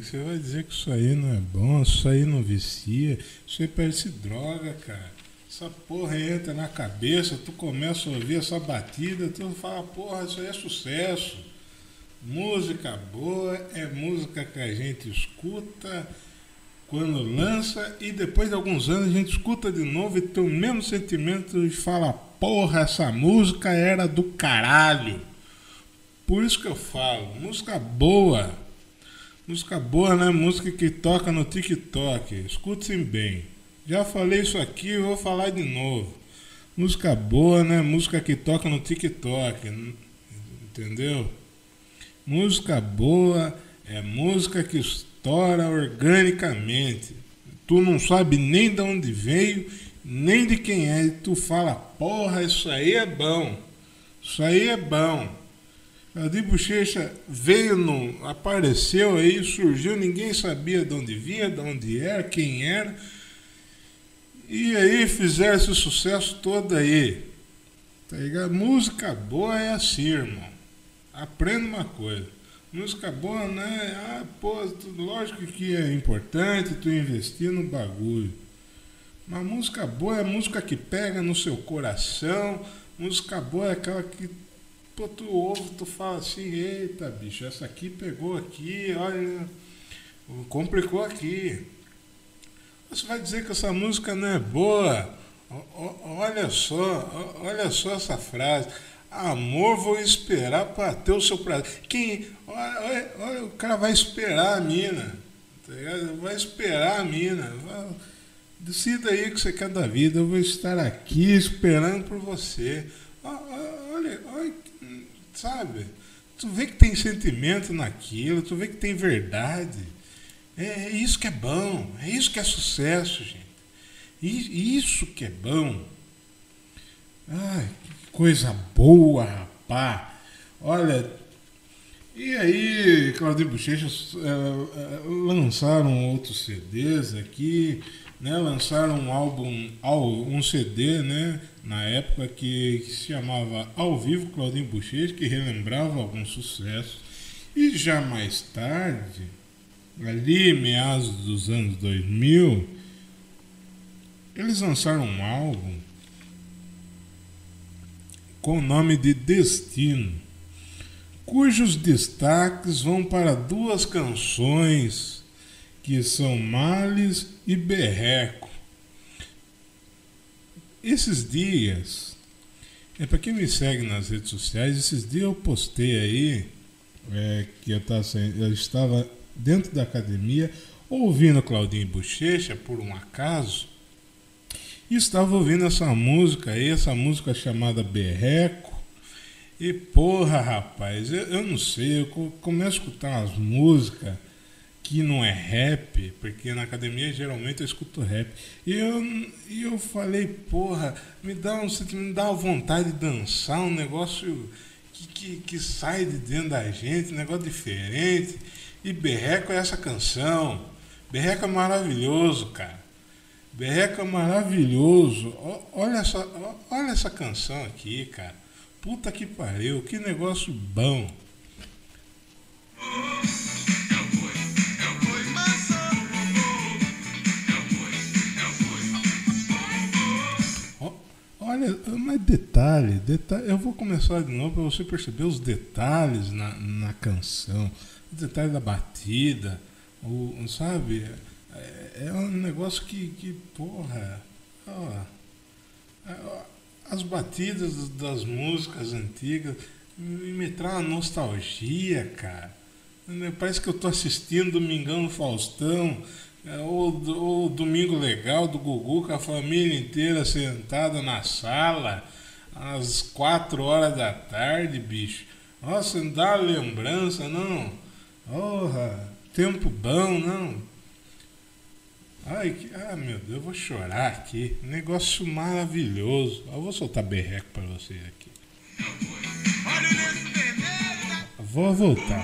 amigo, você vai dizer que isso aí não é bom, isso aí não vicia, isso aí parece droga, cara. Essa porra entra na cabeça, tu começa a ouvir essa batida, tu fala, porra, isso aí é sucesso. Música boa é música que a gente escuta quando lança e depois de alguns anos a gente escuta de novo e tem o mesmo sentimento e fala, porra, essa música era do caralho. Por isso que eu falo, música boa Música boa, né? Música que toca no TikTok. Escutem bem. Já falei isso aqui, vou falar de novo. Música boa, né? Música que toca no TikTok. Entendeu? Música boa é música que estoura organicamente. Tu não sabe nem de onde veio, nem de quem é, e tu fala: porra, isso aí é bom. Isso aí é bom. A de Bochecha veio, no, apareceu aí, surgiu, ninguém sabia de onde vinha, de onde era, quem era. E aí fizeram esse sucesso todo aí. Tá ligado? Música boa é assim, irmão. Aprenda uma coisa. Música boa, né? Ah, pô, lógico que é importante tu investir no bagulho. Mas música boa é música que pega no seu coração. Música boa é aquela que tu ouve, tu fala assim, eita bicho, essa aqui pegou aqui, olha, complicou aqui. Você vai dizer que essa música não é boa? O- o- Olha só, o- olha só essa frase. Amor, vou esperar para ter o seu prazer. Quem, olha, olha- olha, o cara vai esperar a mina. tá? Vai esperar a mina. Vai- Decida aí o que você quer da vida. Eu vou estar aqui esperando por você. Ó, Olha, olha, sabe? Tu vê que tem sentimento naquilo, tu vê que tem verdade. É, é isso que é bom, é isso que é sucesso, gente. I- Isso que é bom. Ai, que coisa boa, rapá. Olha, e aí, Claudinho Bochecha eh, eh, lançaram outros CDs aqui, né? Lançaram um álbum, um CD, né? Na época que, que se chamava Ao Vivo Claudinho Bochecha, que relembrava alguns sucessos. E já mais tarde, ali meados dos anos 2000, eles lançaram um álbum com o nome de Destino, cujos destaques vão para duas canções que são Males e Berreco. Esses dias, é para quem me segue nas redes sociais, esses dias eu postei aí é, que eu, tava eu estava dentro da academia ouvindo Claudinho Bochecha por um acaso e estava ouvindo essa música aí, essa música chamada Berreco. E porra, rapaz, eu, eu não sei, eu co- começo a escutar umas músicas que não é rap, porque na academia geralmente eu escuto rap. E eu, eu falei, porra, me dá, um, sentimento, me dá uma vontade de dançar, um negócio que, que, que sai de dentro da gente, um negócio diferente. E Berreco é essa canção. Berreco é maravilhoso, cara. Berreco é maravilhoso. Olha essa, olha essa canção aqui, cara. Puta que pariu, que negócio bom. Olha, mas detalhe, detalhe, eu vou começar de novo para você perceber os detalhes na, na canção, os detalhes da batida, o, sabe? É, é um negócio que, que porra, ó, ó, as batidas das músicas antigas me, traz uma nostalgia, cara. Parece que eu tô assistindo Domingão no Faustão, é, do- ou Domingo Legal do Gugu com a família inteira sentada na sala, às quatro horas da tarde, bicho. Nossa, não dá lembrança, não. Porra, tempo bom, não. Ai, que, ah, meu Deus, eu vou chorar aqui. Negócio maravilhoso. Eu vou soltar berreco pra vocês aqui. Vou voltar.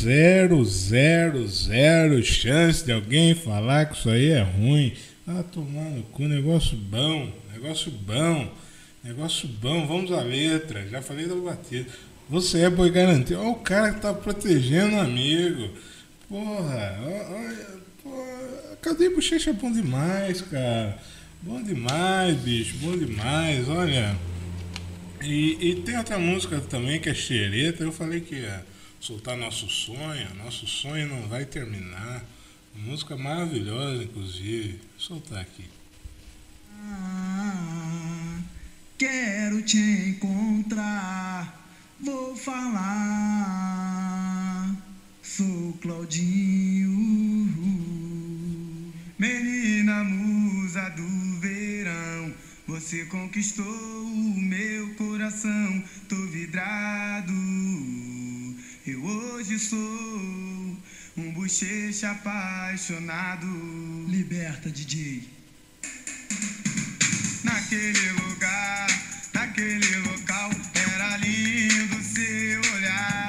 zero, zero, zero chance de alguém falar que isso aí é ruim. Ah, tomando cu, negócio bom, negócio bom, negócio bom, vamos à letra. Já falei da batida. Você é boi garantido. Olha o cara que tá protegendo o amigo. Porra, olha, porra, cadê bochecha bom demais, cara? Bom demais, bicho, bom demais, olha. E, e tem outra música também que é xereta, eu falei que é soltar nosso sonho. Nosso sonho não vai terminar. Música maravilhosa, inclusive. Vou soltar aqui. Ah, quero te encontrar, vou falar. Sou Claudinho, menina musa do verão. Você conquistou o meu coração, tô vidrado. Eu hoje sou um bochecha apaixonado. Liberta, DJ. Naquele lugar, naquele local, era lindo seu olhar.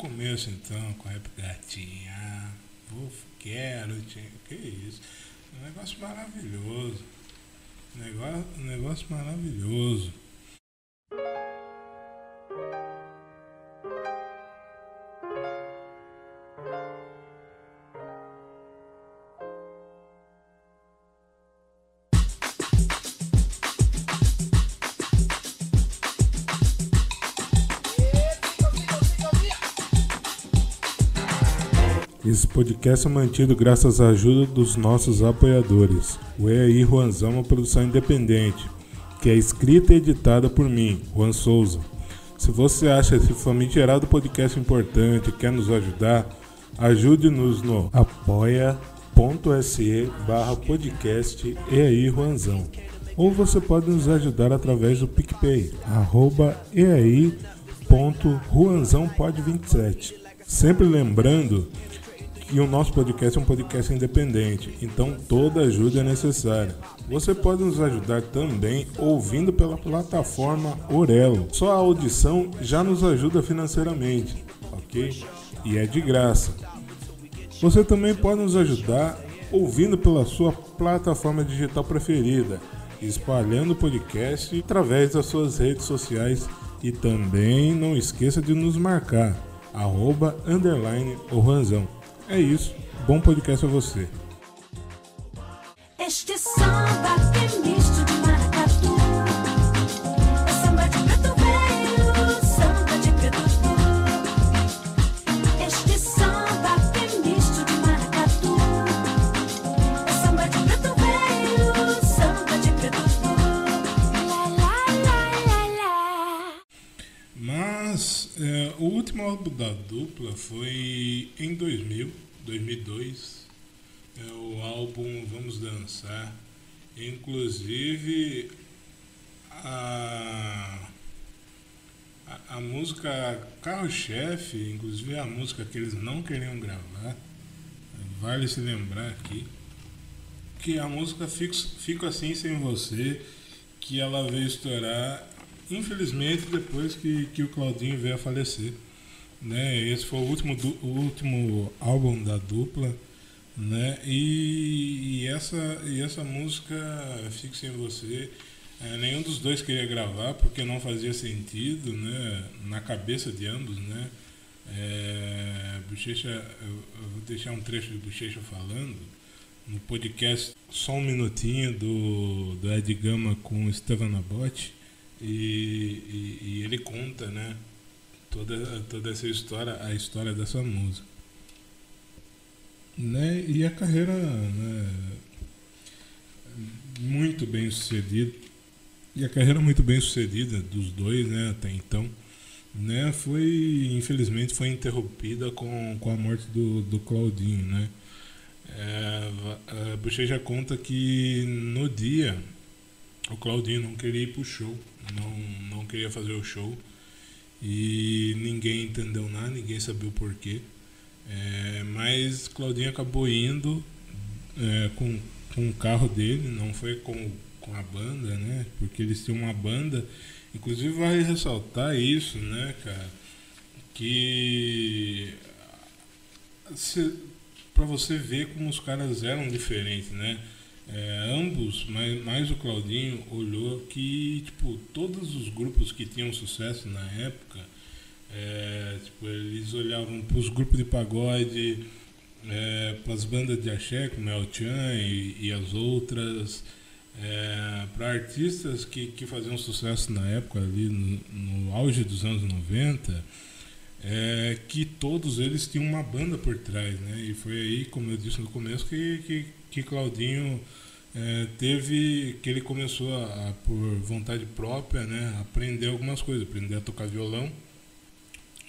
Começo então, com a rap gatinha. Vou, quero, te... que isso. Um negócio maravilhoso. Negócio, um negócio maravilhoso. Esse podcast é mantido graças à ajuda dos nossos apoiadores. O EAI Juanzão é uma produção independente, que é escrita e editada por mim, Juan Souza. Se você acha esse famigerado podcast importante e quer nos ajudar, ajude-nos no apoia.se barra podcast EAI Juanzão. Ou você pode nos ajudar através do PicPay, arroba EAI.ruanzãopod27. Sempre lembrando e o nosso podcast é um podcast independente, então toda ajuda é necessária. Você pode nos ajudar também ouvindo pela plataforma Orelo. Só a audição já nos ajuda financeiramente, ok? E é de graça. Você também pode nos ajudar ouvindo pela sua plataforma digital preferida, espalhando o podcast através das suas redes sociais e também não esqueça de nos marcar, arroba, underline, o Ranzão. É isso. Bom podcast a você. Este samba tem misto é, o último álbum da dupla foi em 2000, 2002. É o álbum Vamos Dançar. Inclusive, a, a, a música carro-chefe, inclusive a música que eles não queriam gravar, vale se lembrar aqui, que a música Fico, Fico Assim Sem Você, que ela veio estourar, infelizmente, depois que, que o Claudinho veio a falecer. Né? Esse foi o último, du- o último álbum da dupla. Né? E, e essa, e essa música, Fico Sem Você, eh, nenhum dos dois queria gravar porque não fazia sentido né? na cabeça de ambos. Né? É, Bochecha, eu, eu vou deixar um trecho de Bochecha falando no podcast Só um Minutinho do, do Ed Gama com o Estevan Nabote e, e, ele conta né, toda, toda essa história, a história dessa música. Né, e a carreira né, muito bem sucedida. E a carreira muito bem sucedida dos dois né, até então né, foi infelizmente foi interrompida com, com a morte do, do Claudinho, né? É, a conta que no dia o Claudinho não queria ir pro show, não, não queria fazer o show e ninguém entendeu nada, ninguém sabia o porquê. É, mas Claudinho acabou indo é, com, com o carro dele, não foi com, com a banda, né? Porque eles tinham uma banda. Inclusive vale ressaltar isso, né, cara? Que para você ver como os caras eram diferentes, né? É, ambos, mas mais o Claudinho olhou que tipo todos os grupos que tinham sucesso na época, é, tipo eles olhavam para os grupos de pagode, é, para as bandas de axé como El Chan e, e as outras, é, para artistas que, que faziam sucesso na época ali no, no auge dos anos 90 é, que todos eles tinham uma banda por trás, né? E foi aí, como eu disse no começo, que, que, que Claudinho é, teve, que ele começou a, por vontade própria, né? Aprender algumas coisas, aprender a tocar violão.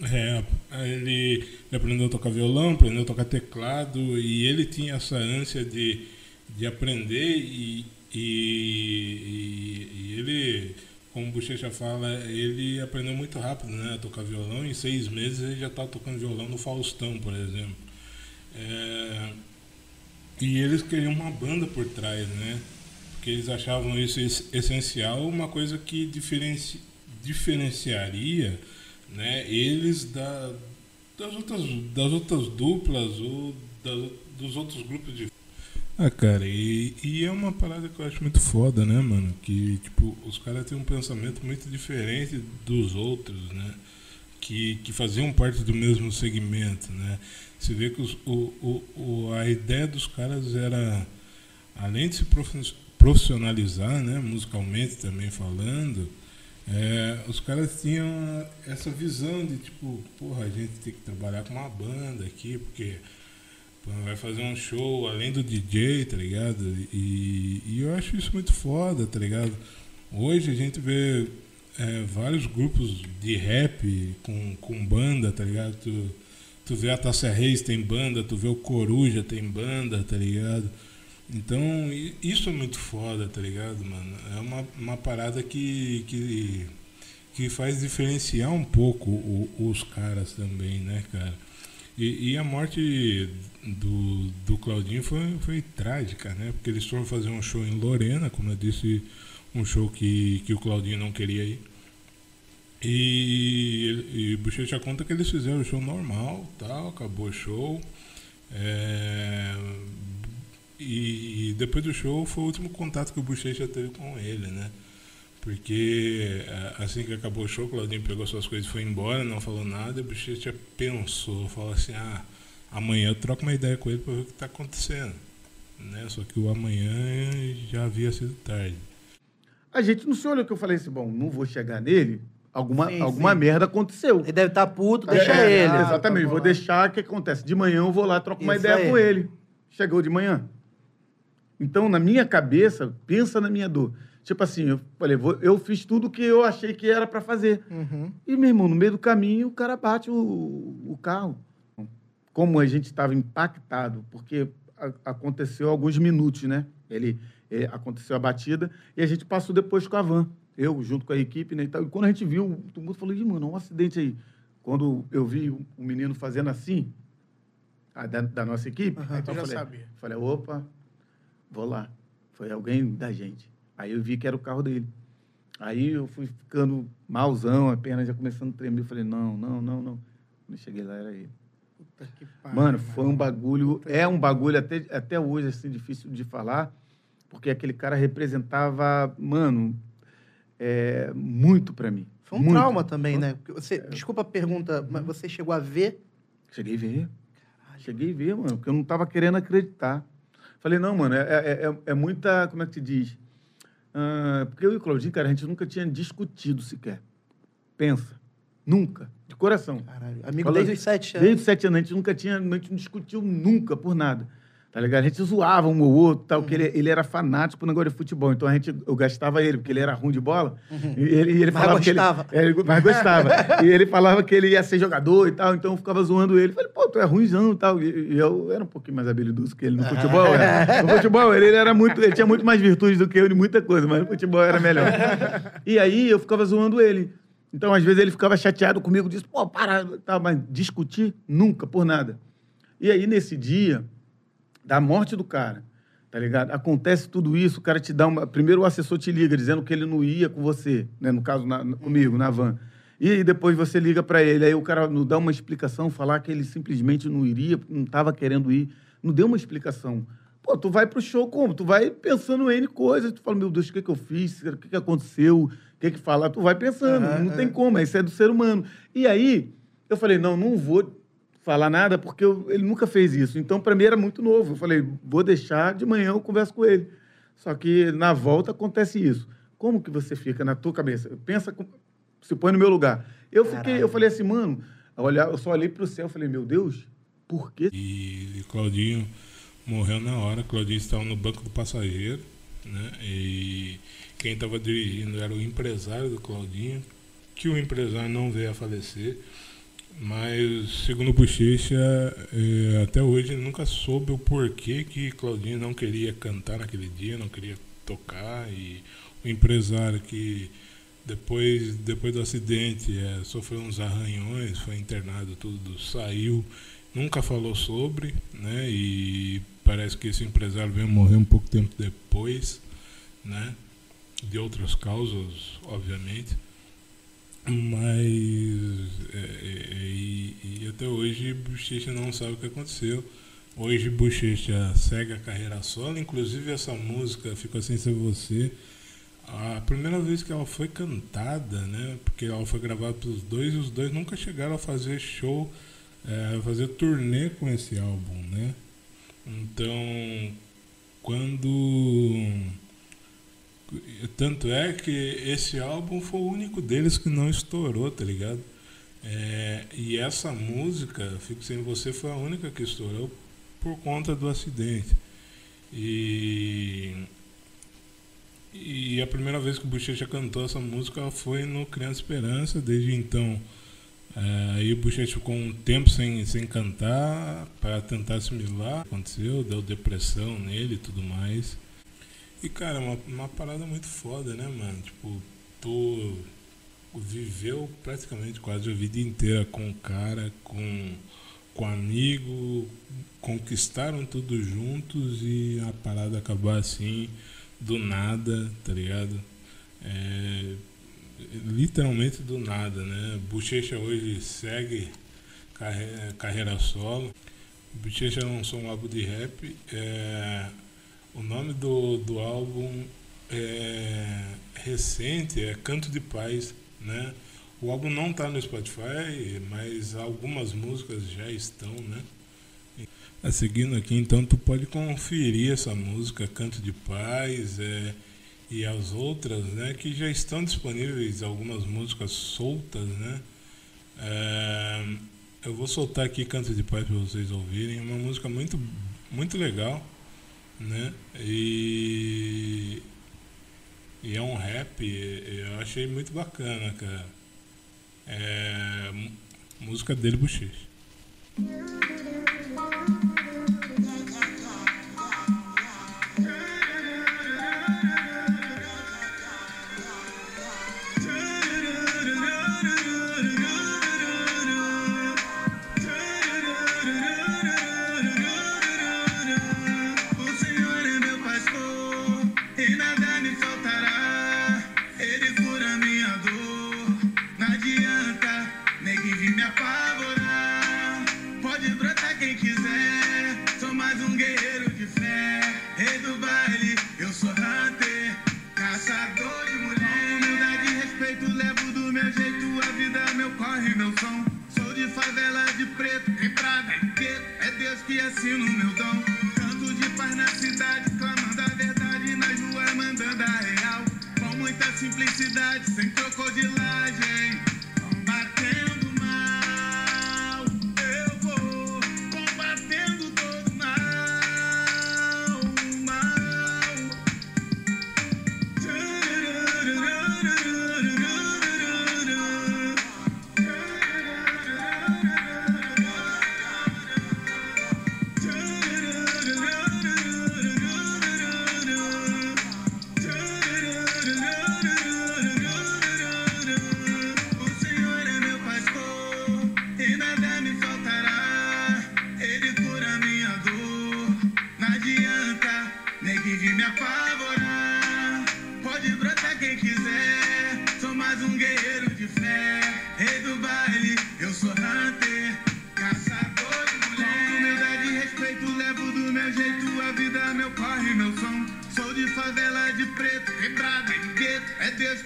É, ele, ele aprendeu a tocar violão, aprendeu a tocar teclado e ele tinha essa ânsia de, de aprender e, e, e, e ele como o Bochecha fala, ele aprendeu muito rápido né, a tocar violão. Em seis meses ele já está tocando violão no Faustão, por exemplo. É, E eles queriam uma banda por trás, né? Porque eles achavam isso es- essencial, uma coisa que diferenci, diferenciaria né, eles da, das, outras, das outras duplas ou das- dos outros grupos de. Ah, cara, e, e é uma parada que eu acho muito foda, né, mano? Que, tipo, os caras têm um pensamento muito diferente dos outros, né? Que, que faziam parte do mesmo segmento, né? Você vê que os, o, o, a ideia dos caras era, além de se profi- profissionalizar, né, musicalmente também falando, é, os caras tinham essa visão de tipo, porra, a gente tem que trabalhar com uma banda aqui, porque vai fazer um show além do DJ, tá ligado? E, e eu acho isso muito foda, tá ligado? Hoje a gente vê é, vários grupos de rap com, com banda, tá ligado? Tu, tu vê a Tássia Reis tem banda, tu vê o Coruja tem banda, tá ligado? Então, isso é muito foda, tá ligado, mano? É uma, uma parada que, que, que faz diferenciar um pouco o- os caras também, né, cara? E, e a morte do, do Claudinho foi, foi trágica, né? Porque eles foram fazer um show em Lorena, como eu disse, um show que, que o Claudinho não queria ir. E, e Bochecha conta que eles fizeram o show normal, tal, acabou o show. É, e, e depois do show foi o último contato que o Bochecha teve com ele, né? Porque é, assim que acabou o show, o Claudinho pegou suas coisas e foi embora, não falou nada, e o Bochecha pensou, falou assim, ah, amanhã eu troco uma ideia com ele para ver o que está acontecendo. Né? Só que o amanhã já havia sido tarde. A gente não se olhou que eu falei assim, bom, não vou chegar nele, alguma, Sim, alguma sim. merda aconteceu. Ele deve estar puto, deixa É, ele. é, exatamente, Ah, vou lá. deixar o que acontece. De manhã eu vou lá, troco uma Isso ideia aí. com ele. Chegou de manhã. Então, na minha cabeça, pensa na minha dor. Tipo assim, eu falei, vou- eu fiz tudo que eu achei que era pra fazer. Uhum. E, meu irmão, no meio do caminho, o cara bate o, o carro. Como a gente estava impactado, porque a- aconteceu alguns minutos, né? Ele, eh, aconteceu a batida e a gente passou depois com a van. Eu, junto com a equipe, né? E, tal. E quando a gente viu, todo mundo falou, Ih, mano, um acidente aí. Quando eu vi o o menino fazendo assim, a da, da nossa equipe, Aham. aí eu já falei, sabia. falei, opa, vou lá. Foi alguém da gente. Aí eu vi que era o carro dele. Aí eu fui ficando malzão, a perna já começando a tremer. Eu falei, não, não, não, não. Quando eu cheguei lá, era ele. Puta que pariu, Mano, foi um bagulho, é um bagulho até, até hoje, assim, difícil de falar, porque aquele cara representava, mano, é, muito pra mim. Foi um muito. trauma também, né? Você, desculpa a pergunta, mas você chegou a ver? Cheguei a ver. Cheguei a ver, mano, porque eu não tava querendo acreditar. Falei, não, mano, é, é, é- é muita, como é que te diz? Ah, porque eu e o Claudinho, cara, a gente nunca tinha discutido sequer. Pensa. Nunca. De coração. Caralho, amigo Fala- desde os sete anos. Desde os sete anos, a gente nunca tinha, a gente não discutiu nunca por nada. Tá ligado? A gente zoava um ou outro, tal, que ele, Uhum. ele era fanático pro negócio de futebol. Então a gente, eu gastava ele, porque ele era ruim de bola. E ele, e ele Uhum. Mas falava gostava. que ele, é, ele- mas gostava. [laughs] e ele falava que ele ia ser jogador e tal, então eu ficava zoando ele. Falei, pô, tu é ruimzão e tal. E, e eu era um pouquinho mais habilidoso que ele no futebol. né? No [laughs] futebol, ele, ele era muito, ele tinha muito mais virtudes do que eu em muita coisa, mas no futebol era melhor. [laughs] E aí eu ficava zoando ele. Então, às vezes, ele ficava chateado comigo, disse, pô, para, tá, mas discutir nunca, por nada. E aí, nesse dia da morte do cara, tá ligado? Acontece tudo isso, o cara te dá uma. Primeiro o assessor te liga dizendo que ele não ia com você, né? No caso, na- comigo, na van. E aí depois você liga para ele, aí o cara não dá uma explicação, falar que ele simplesmente não iria, não estava querendo ir. Não deu uma explicação. Pô, tu vai pro show como? Tu vai pensando em N coisas, tu fala, meu Deus, o que, que eu fiz? O que, que aconteceu? O que, que falar? Tu vai pensando, Aham, não tem é. como, isso é do ser humano. E aí, eu falei, não, não vou falar nada, porque eu- ele nunca fez isso. Então, para mim, era muito novo. Eu falei, vou deixar, de manhã eu converso com ele. Só que na volta acontece isso. Como que você fica na tua cabeça? Pensa, se põe no meu lugar. Eu fiquei, Caralho. eu falei assim, mano, eu, olhar, eu só olhei pro céu e falei, meu Deus, por quê? E Claudinho morreu na hora. Claudinho estava no banco do passageiro, né? E quem estava dirigindo era o empresário do Claudinho, que o empresário não veio a falecer. Mas, segundo o Bochecha, eh, até hoje nunca soube o porquê que Claudinho não queria cantar naquele dia, não queria tocar. E o empresário que depois, depois do acidente eh, sofreu uns arranhões, foi internado, tudo, saiu, nunca falou sobre, né? E parece que esse empresário veio morrer um pouco tempo depois, né? De outras causas, obviamente. Mas é, é, é, e, e até hoje Bochecha não sabe o que aconteceu. Hoje Bochecha segue a carreira solo, inclusive essa música Ficou Assim Ser Você. A primeira vez que ela foi cantada, né? Porque ela foi gravada pelos dois e os dois nunca chegaram a fazer show, é, fazer turnê com esse álbum, né? Então, quando tanto é que esse álbum foi o único deles que não estourou, tá ligado? É, e essa música, Fico Sem Você, foi a única que estourou por conta do acidente. E, e a primeira vez que o Bochecha cantou essa música foi no Criança Esperança, desde então. É, aí o Bochecha ficou um tempo sem, sem cantar para tentar assimilar. Aconteceu, deu depressão nele e tudo mais. E cara, uma, uma parada muito foda, né, mano? Tipo, tu viveu praticamente quase a vida inteira com o cara, com, com amigo, conquistaram tudo juntos e a parada acabar assim, do nada, tá ligado? É, literalmente do nada, né? Bochecha hoje segue carre- carreira solo. Bochecha lançou um álbum de rap. É, o nome do, do álbum é recente, é Canto de Paz, né? O álbum não está no Spotify, mas algumas músicas já estão, né? É, seguindo aqui, então tu pode conferir essa música Canto de Paz é, e as outras, né? Que já estão disponíveis algumas músicas soltas, né? É, eu vou soltar aqui Canto de Paz para vocês ouvirem, é uma música muito muito legal né? E, e é um rap, eu achei muito bacana, cara. É, música dele, Bochecha. Que assina o meu dom. Canto de paz na cidade, clamando a verdade nas ruas, mandando a real. Com muita simplicidade, sem crocodilagem.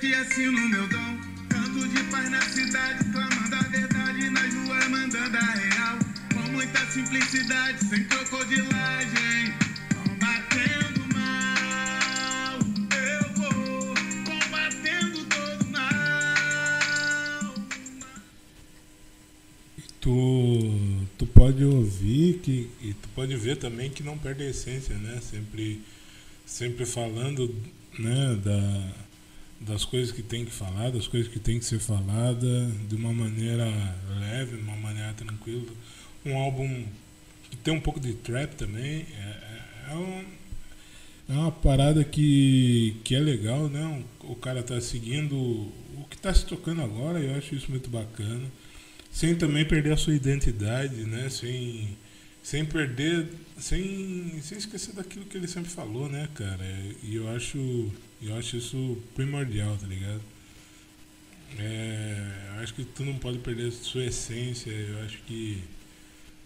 Que assina o meu dom. Canto de paz na cidade, clamando a verdade nas ruas, mandando a real. Com muita simplicidade, sem crocodilagem. Combatendo mal, eu vou combatendo todo mal. Tu, tu pode ouvir que, e tu pode ver também que não perde a essência, né? Sempre, sempre falando né, da, das coisas que tem que falar, das coisas que tem que ser falada de uma maneira leve, de uma maneira tranquila. Um álbum que tem um pouco de trap também. É, é, é um, é uma parada que, que é legal, né? O cara tá seguindo o que tá se tocando agora eu acho isso muito bacana. Sem também perder a sua identidade, né? Sem, sem perder, sem, sem esquecer daquilo que ele sempre falou, né, cara? E eu acho, eu acho isso primordial, tá ligado? É, eu acho que tu não pode perder a sua essência, eu acho que,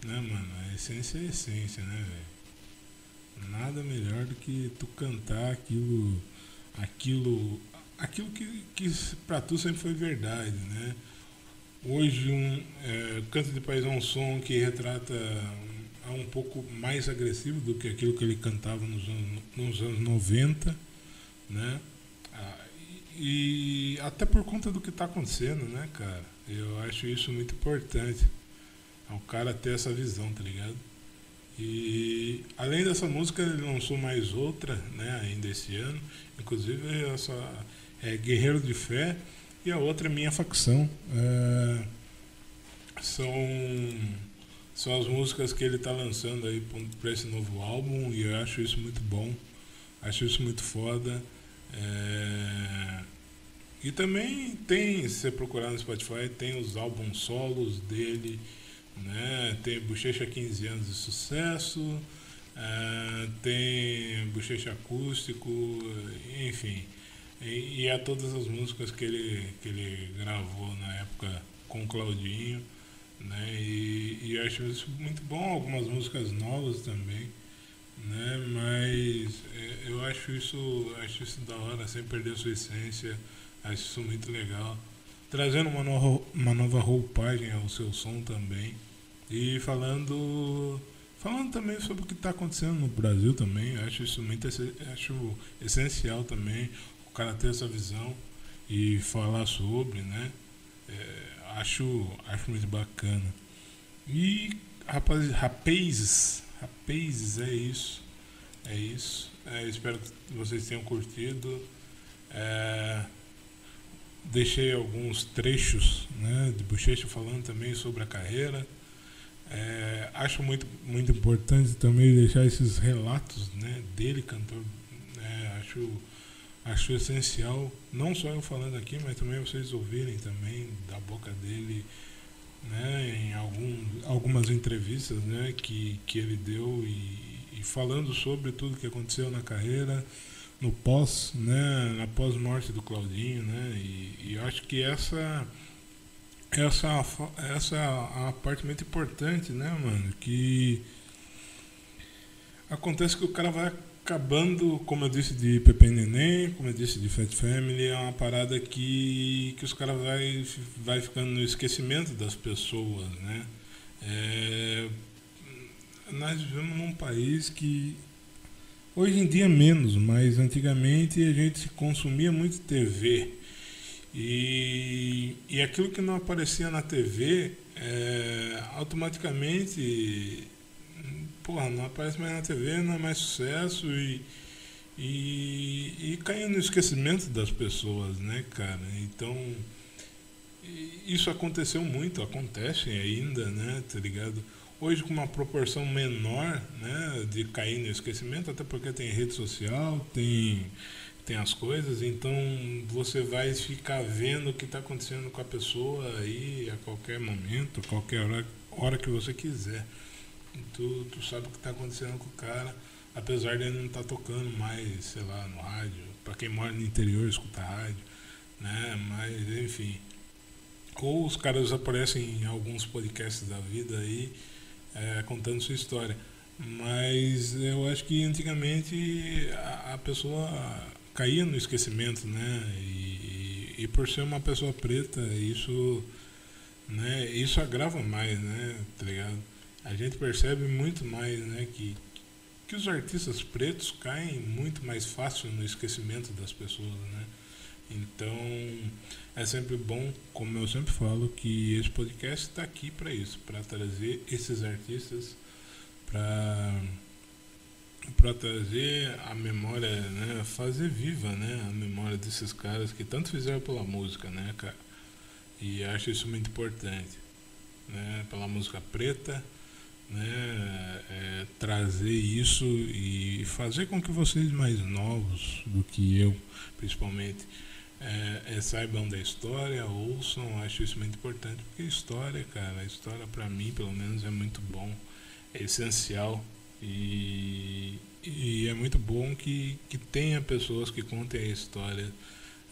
né, mano, a essência é a essência, né, velho? Nada melhor do que tu cantar aquilo, aquilo, aquilo que, que pra tu sempre foi verdade, né? Hoje, um, é, Canto de País é um som que retrata é um pouco mais agressivo do que aquilo que ele cantava nos anos, nos anos 90, né? Ah, e, até por conta do que está acontecendo, né, cara? Eu acho isso muito importante. É o cara ter essa visão, tá ligado? E além dessa música, ele lançou mais outra, né, ainda esse ano. Inclusive, essa é Guerreiro de Fé e a outra é Minha Facção. É, são, são as músicas que ele está lançando aí para esse novo álbum e eu acho isso muito bom. Acho isso muito foda. É, e também tem, se você procurar no Spotify, tem os álbuns solos dele, né? Tem Bochecha 15 anos de sucesso, é, tem Bochecha acústico, enfim. E, e há todas as músicas que ele, que ele gravou na época com Claudinho, né? E, e acho isso muito bom, algumas músicas novas também, né? Mas é, eu acho isso, acho isso da hora, sem perder a sua essência, acho isso muito legal. Trazendo uma nova, uma nova roupagem ao seu som também. E falando falando também sobre o que está acontecendo no Brasil também, acho isso muito acho essencial também, o cara ter essa visão e falar sobre, né? É, acho, acho muito bacana. E rapaz, rapazes, rapazes, é isso. É isso. É, espero que vocês tenham curtido. É, deixei alguns trechos né, de Bochecha falando também sobre a carreira. É, acho muito, muito importante também deixar esses relatos né, dele, cantor. né, acho, acho essencial, não só eu falando aqui, mas também vocês ouvirem também da boca dele né, em algum, algumas entrevistas né, que, que ele deu e, e falando sobre tudo que aconteceu na carreira, no pós, né, na pós-morte do Claudinho, né, e, e acho que essa essa é essa é a parte muito importante, né, mano, que acontece que o cara vai acabando, como eu disse de Pepe Neném, como eu disse de Fat Family, é uma parada que, que os caras vai, vai ficando no esquecimento das pessoas, né? É, nós vivemos num país que hoje em dia menos, mas antigamente a gente consumia muito TV. E, e aquilo que não aparecia na TV, é, automaticamente, porra, não aparece mais na TV, não é mais sucesso e, e, e no esquecimento das pessoas, né, cara? Então, isso aconteceu muito, acontece ainda, né, tá ligado? Hoje com uma proporção menor, né, de cair no esquecimento, até porque tem rede social, tem tem as coisas, então você vai ficar vendo o que está acontecendo com a pessoa aí a qualquer momento, a qualquer hora, hora que você quiser. Tu, tu sabe o que está acontecendo com o cara, apesar de ele não estar tocando mais, sei lá, no rádio. Para quem mora no interior, escuta rádio, né? Mas enfim. Ou os caras aparecem em alguns podcasts da vida aí, é, contando sua história. Mas eu acho que antigamente a, a pessoa caía no esquecimento, né? E, e, e por ser uma pessoa preta, isso, né? Isso agrava mais, né? Tá ligado? A gente percebe muito mais, né? Que, que os artistas pretos caem muito mais fácil no esquecimento das pessoas, né? Então é sempre bom, como eu sempre falo, que esse podcast está aqui para isso, para trazer esses artistas para para trazer a memória, né, fazer viva, né, a memória desses caras que tanto fizeram pela música, né, cara. E acho isso muito importante, né, pela música preta, né, é, trazer isso e fazer com que vocês mais novos do que eu, principalmente, é, é, saibam da história, ouçam, acho isso muito importante, porque história, cara, a história para mim, pelo menos, é muito bom é essencial e, e é muito bom que, que tenha pessoas que contem a história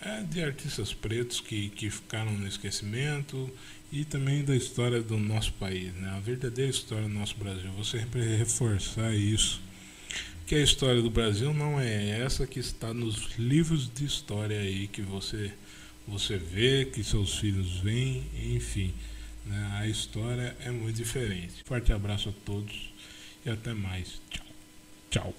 é, de artistas pretos que, que ficaram no esquecimento e também da história do nosso país, né? a verdadeira história do nosso Brasil. Sempre reforçar isso, que a história do Brasil não é essa que está nos livros de história aí que você, você vê, que seus filhos veem, enfim. né? A história é muito diferente. Forte abraço a todos e até mais. Tchau. Tchau.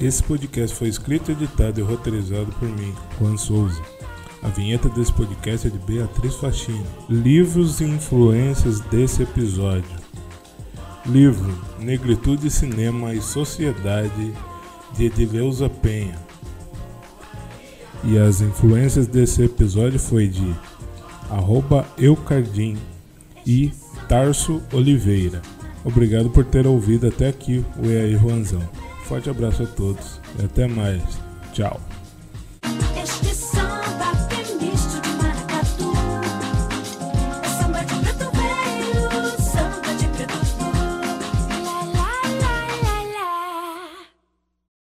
Esse podcast foi escrito, editado e roteirizado por mim, Juan Souza. A vinheta desse podcast é de Beatriz Faxini. Livros e influências desse episódio. Livro Negritude, Cinema e Sociedade de Edileuza Penha. E as influências desse episódio foi de arroba Eucardim e Tarso Oliveira. Obrigado por ter ouvido até aqui o E aí Juanzão. Forte abraço a todos e até mais. Tchau.